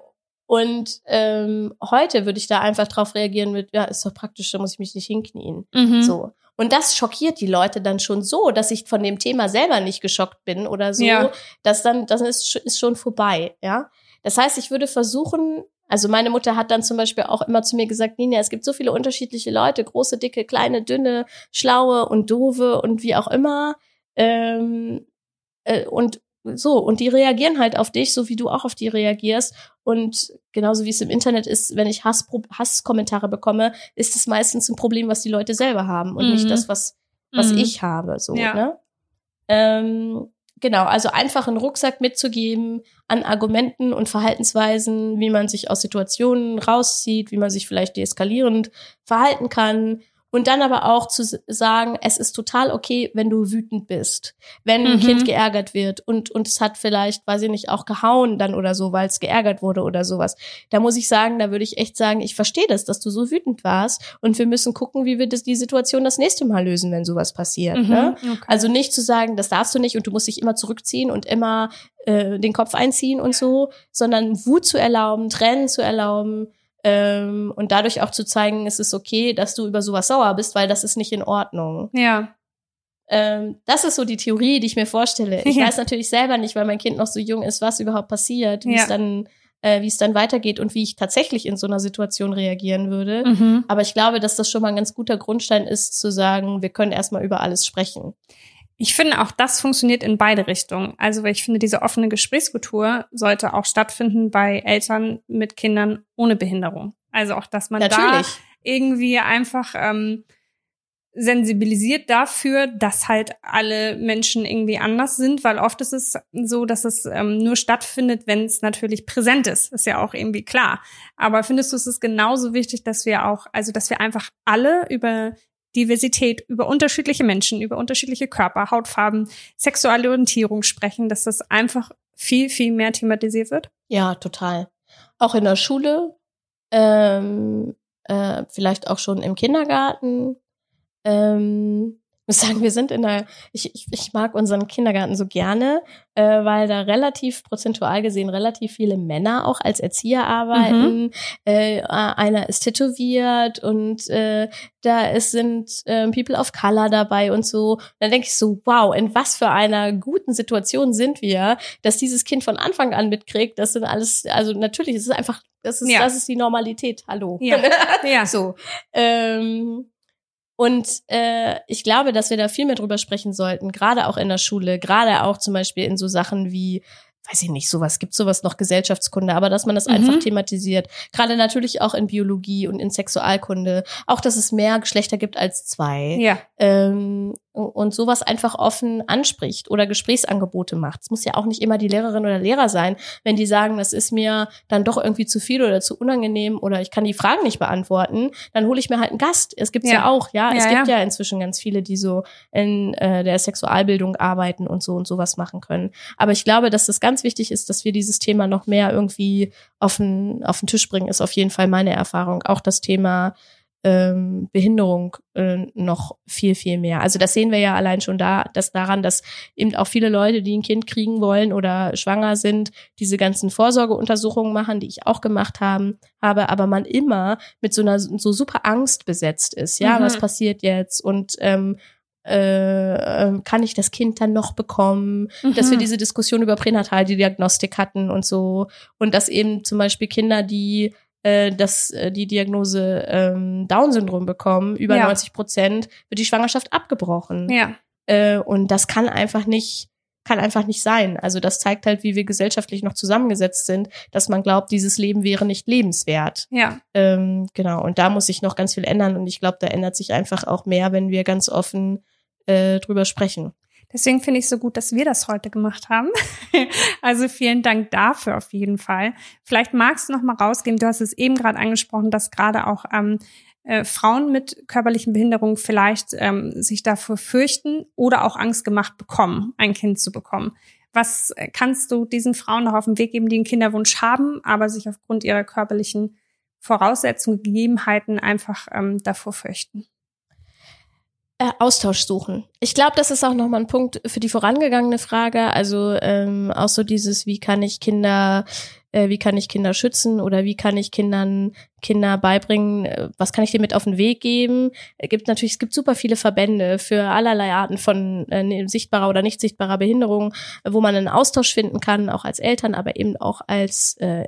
und ähm, heute würde ich da einfach drauf reagieren mit, ja, ist doch praktisch, da muss ich mich nicht hinknien. Mhm. So. Und das schockiert die Leute dann schon so, dass ich von dem Thema selber nicht geschockt bin oder so, Ja. dass dann, das ist, ist schon vorbei, ja. Das heißt, ich würde versuchen, also meine Mutter hat dann zum Beispiel auch immer zu mir gesagt, Nina, es gibt so viele unterschiedliche Leute, große, dicke, kleine, dünne, schlaue und doofe und wie auch immer. Ähm, äh, und so, und die reagieren halt auf dich, so wie du auch auf die reagierst. Und genauso wie es im Internet ist, wenn ich Hass, Hasskommentare bekomme, ist es meistens ein Problem, was die Leute selber haben und Mhm. nicht das, was, was Mhm. ich habe. So, Ja. ne? Ähm, genau, also einfach einen Rucksack mitzugeben an Argumenten und Verhaltensweisen, wie man sich aus Situationen rauszieht, wie man sich vielleicht deeskalierend verhalten kann. Und dann aber auch zu sagen, es ist total okay, wenn du wütend bist, wenn ein Mhm. Kind geärgert wird und, und es hat vielleicht, weiß ich nicht, auch gehauen dann oder so, weil es geärgert wurde oder sowas. Da muss ich sagen, da würde ich echt sagen, ich verstehe das, dass du so wütend warst und wir müssen gucken, wie wir das, die Situation das nächste Mal lösen, wenn sowas passiert. Mhm. Ne? Okay. Also nicht zu sagen, das darfst du nicht und du musst dich immer zurückziehen und immer äh, den Kopf einziehen und so, sondern Wut zu erlauben, Tränen zu erlauben ähm, und dadurch auch zu zeigen, es ist okay, dass du über sowas sauer bist, weil das ist nicht in Ordnung. ja. Ähm, das ist so die Theorie, die ich mir vorstelle. Ich Ja. weiß natürlich selber nicht, weil mein Kind noch so jung ist, was überhaupt passiert, wie Ja. es dann äh, wie es dann weitergeht und wie ich tatsächlich in so einer Situation reagieren würde. Mhm. Aber ich glaube, dass das schon mal ein ganz guter Grundstein ist, zu sagen, wir können erstmal über alles sprechen. Ich finde auch, das funktioniert in beide Richtungen. Also, weil ich finde, diese offene Gesprächskultur sollte auch stattfinden bei Eltern mit Kindern ohne Behinderung. Also auch, dass man Natürlich. da irgendwie einfach ähm, sensibilisiert dafür, dass halt alle Menschen irgendwie anders sind, weil oft ist es so, dass es ähm, nur stattfindet, wenn es natürlich präsent ist. Ist ja auch irgendwie klar. Aber findest du, es ist genauso wichtig, dass wir auch, also dass wir einfach alle über Diversität, über unterschiedliche Menschen, über unterschiedliche Körper, Hautfarben, sexuelle Orientierung sprechen, dass das einfach viel, viel mehr thematisiert wird? Ja, total. Auch in der Schule, ähm, äh, vielleicht auch schon im Kindergarten. Ähm, muss sagen, wir sind in der, ich, ich, ich mag unseren Kindergarten so gerne, äh, weil da relativ prozentual gesehen relativ viele Männer auch als Erzieher arbeiten. Äh, einer ist tätowiert und äh, da ist, sind äh, People of Color dabei und so. dann denke ich so, wow, in was für einer guten Situation sind wir, dass dieses Kind von Anfang an mitkriegt. Das sind alles, also natürlich, es ist einfach, das ist, Ja. das ist die Normalität. Hallo. Ja. Ja. so. Ähm, und äh, ich glaube, dass wir da viel mehr drüber sprechen sollten, gerade auch in der Schule, gerade auch zum Beispiel in so Sachen wie weiß ich nicht, sowas, gibt sowas noch Gesellschaftskunde, aber dass man das mhm. einfach thematisiert. Gerade natürlich auch in Biologie und in Sexualkunde. Auch, dass es mehr Geschlechter gibt als zwei. Ja. Ähm, und sowas einfach offen anspricht oder Gesprächsangebote macht. Es muss ja auch nicht immer die Lehrerin oder Lehrer sein, wenn die sagen, das ist mir dann doch irgendwie zu viel oder zu unangenehm oder ich kann die Fragen nicht beantworten, dann hole ich mir halt einen Gast. Es gibt's ja, ja auch, ja. Es ja, gibt ja. ja. inzwischen ganz viele, die so in äh, der Sexualbildung arbeiten und so und sowas machen können. Aber ich glaube, dass das ganz wichtig ist, dass wir dieses Thema noch mehr irgendwie auf den, auf den Tisch bringen, ist auf jeden Fall meine Erfahrung. Auch das Thema ähm, Behinderung äh, noch viel, viel mehr. Also das sehen wir ja allein schon da, dass daran, dass eben auch viele Leute, die ein Kind kriegen wollen oder schwanger sind, diese ganzen Vorsorgeuntersuchungen machen, die ich auch gemacht haben, habe, aber man immer mit so einer so super Angst besetzt ist. Ja, mhm. was passiert jetzt? Und ähm, äh, ähm, kann ich das Kind dann noch bekommen, mhm. dass wir mhm. diese Diskussion über Pränataldiagnostik hatten und so und dass eben zum Beispiel Kinder, die äh, dass äh, die Diagnose ähm, Down-Syndrom bekommen, über ja. 90 Prozent, wird die Schwangerschaft abgebrochen. Ja. Äh, und das kann einfach nicht, kann einfach nicht sein. Also das zeigt halt, wie wir gesellschaftlich noch zusammengesetzt sind, dass man glaubt, dieses Leben wäre nicht lebenswert. Ja. Ähm, genau. Und da muss sich noch ganz viel ändern. Und ich glaube, da ändert sich einfach auch mehr, wenn wir ganz offen äh, drüber sprechen. Deswegen finde ich so gut, dass wir das heute gemacht haben. also vielen Dank dafür auf jeden Fall. Vielleicht magst du noch mal rausgehen. Du hast es eben gerade angesprochen, dass gerade auch ähm, äh, Frauen mit körperlichen Behinderungen vielleicht ähm, sich davor fürchten oder auch Angst gemacht bekommen, ein Kind zu bekommen. Was äh, kannst du diesen Frauen noch auf den Weg geben, die einen Kinderwunsch haben, aber sich aufgrund ihrer körperlichen Voraussetzungen, Gegebenheiten einfach ähm, davor fürchten? Äh, Austausch suchen. Ich glaube, das ist auch nochmal ein Punkt für die vorangegangene Frage. Also ähm, auch so dieses, wie kann ich Kinder äh, wie kann ich Kinder schützen oder wie kann ich Kindern Kinder beibringen, äh, was kann ich dir mit auf den Weg geben. Es gibt natürlich, es gibt super viele Verbände für allerlei Arten von äh, ne, sichtbarer oder nicht sichtbarer Behinderung, wo man einen Austausch finden kann, auch als Eltern, aber eben auch als äh,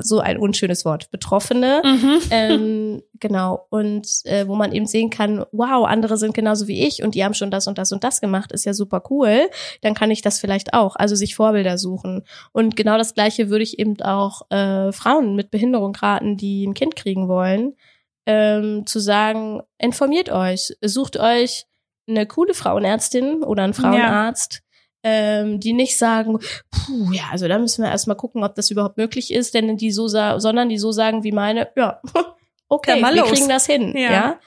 so ein unschönes Wort, Betroffene. Mhm. Ähm, genau. Und äh, wo man eben sehen kann, wow, andere sind genauso wie ich und die haben schon das und das und das gemacht, ist ja super cool. Dann kann ich das vielleicht auch. Also sich Vorbilder suchen. Und genau das Gleiche würde ich eben auch äh, Frauen mit Behinderung raten, die ein Kind kriegen wollen, ähm, zu sagen, informiert euch, sucht euch eine coole Frauenärztin oder einen Frauenarzt, ja. ähm, die nicht sagen, puh, ja, also da müssen wir erstmal gucken, ob das überhaupt möglich ist, denn die so sondern die so sagen wie meine, ja, okay, wir los. kriegen das hin, ja. ja?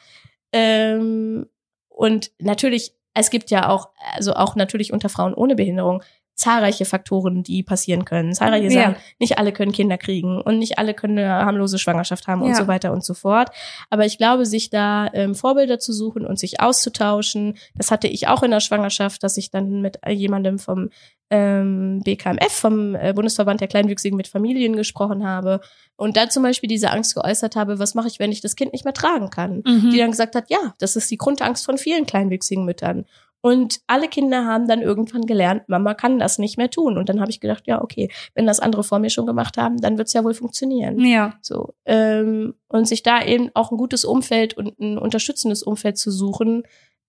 Ähm, und natürlich, es gibt ja auch, also auch natürlich unter Frauen ohne Behinderung zahlreiche Faktoren, die passieren können. Zahlreiche ja. Sachen. Nicht alle können Kinder kriegen und nicht alle können eine harmlose Schwangerschaft haben ja. und so weiter und so fort. Aber ich glaube, sich da ähm, Vorbilder zu suchen und sich auszutauschen, das hatte ich auch in der Schwangerschaft, dass ich dann mit jemandem vom ähm, BKMF, vom äh, Bundesverband der Kleinwüchsigen mit Familien gesprochen habe und da zum Beispiel diese Angst geäußert habe, was mache ich, wenn ich das Kind nicht mehr tragen kann? Mhm. Die dann gesagt hat, ja, das ist die Grundangst von vielen kleinwüchsigen Müttern. Und alle Kinder haben dann irgendwann gelernt, Mama kann das nicht mehr tun. Und dann habe ich gedacht, ja, okay, wenn das andere vor mir schon gemacht haben, dann wird es ja wohl funktionieren. Ja. So. Ähm, und sich da eben auch ein gutes Umfeld und ein unterstützendes Umfeld zu suchen.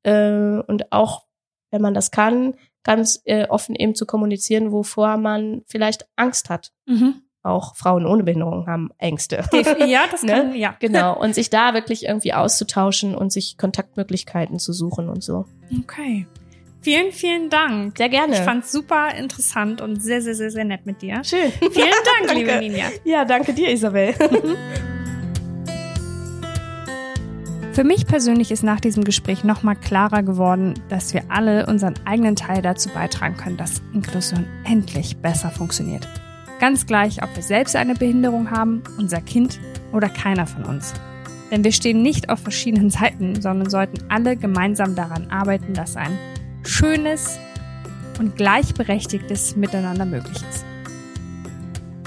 Äh, und auch, wenn man das kann, ganz äh, offen eben zu kommunizieren, wovor man vielleicht Angst hat. Mhm auch Frauen ohne Behinderung haben Ängste. Ja, das kann, ne? ja. Genau. Und sich da wirklich irgendwie auszutauschen und sich Kontaktmöglichkeiten zu suchen und so. Okay. Vielen, vielen Dank. Sehr gerne. Ich fand's super interessant und sehr, sehr, sehr, sehr nett mit dir. Schön. Vielen Dank, liebe Ninja. Ja, danke dir, Isabel. Für mich persönlich ist nach diesem Gespräch nochmal klarer geworden, dass wir alle unseren eigenen Teil dazu beitragen können, dass Inklusion endlich besser funktioniert. Ganz gleich, ob wir selbst eine Behinderung haben, unser Kind oder keiner von uns. Denn wir stehen nicht auf verschiedenen Seiten, sondern sollten alle gemeinsam daran arbeiten, dass ein schönes und gleichberechtigtes Miteinander möglich ist.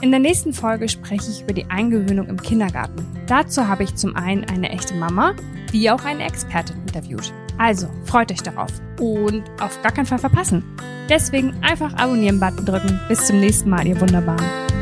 In der nächsten Folge spreche ich über die Eingewöhnung im Kindergarten. Dazu habe ich zum einen eine echte Mama, die auch eine Expertin interviewt. Also freut euch darauf und auf gar keinen Fall verpassen. Deswegen einfach Abonnieren-Button drücken. Bis zum nächsten Mal, ihr Wunderbaren.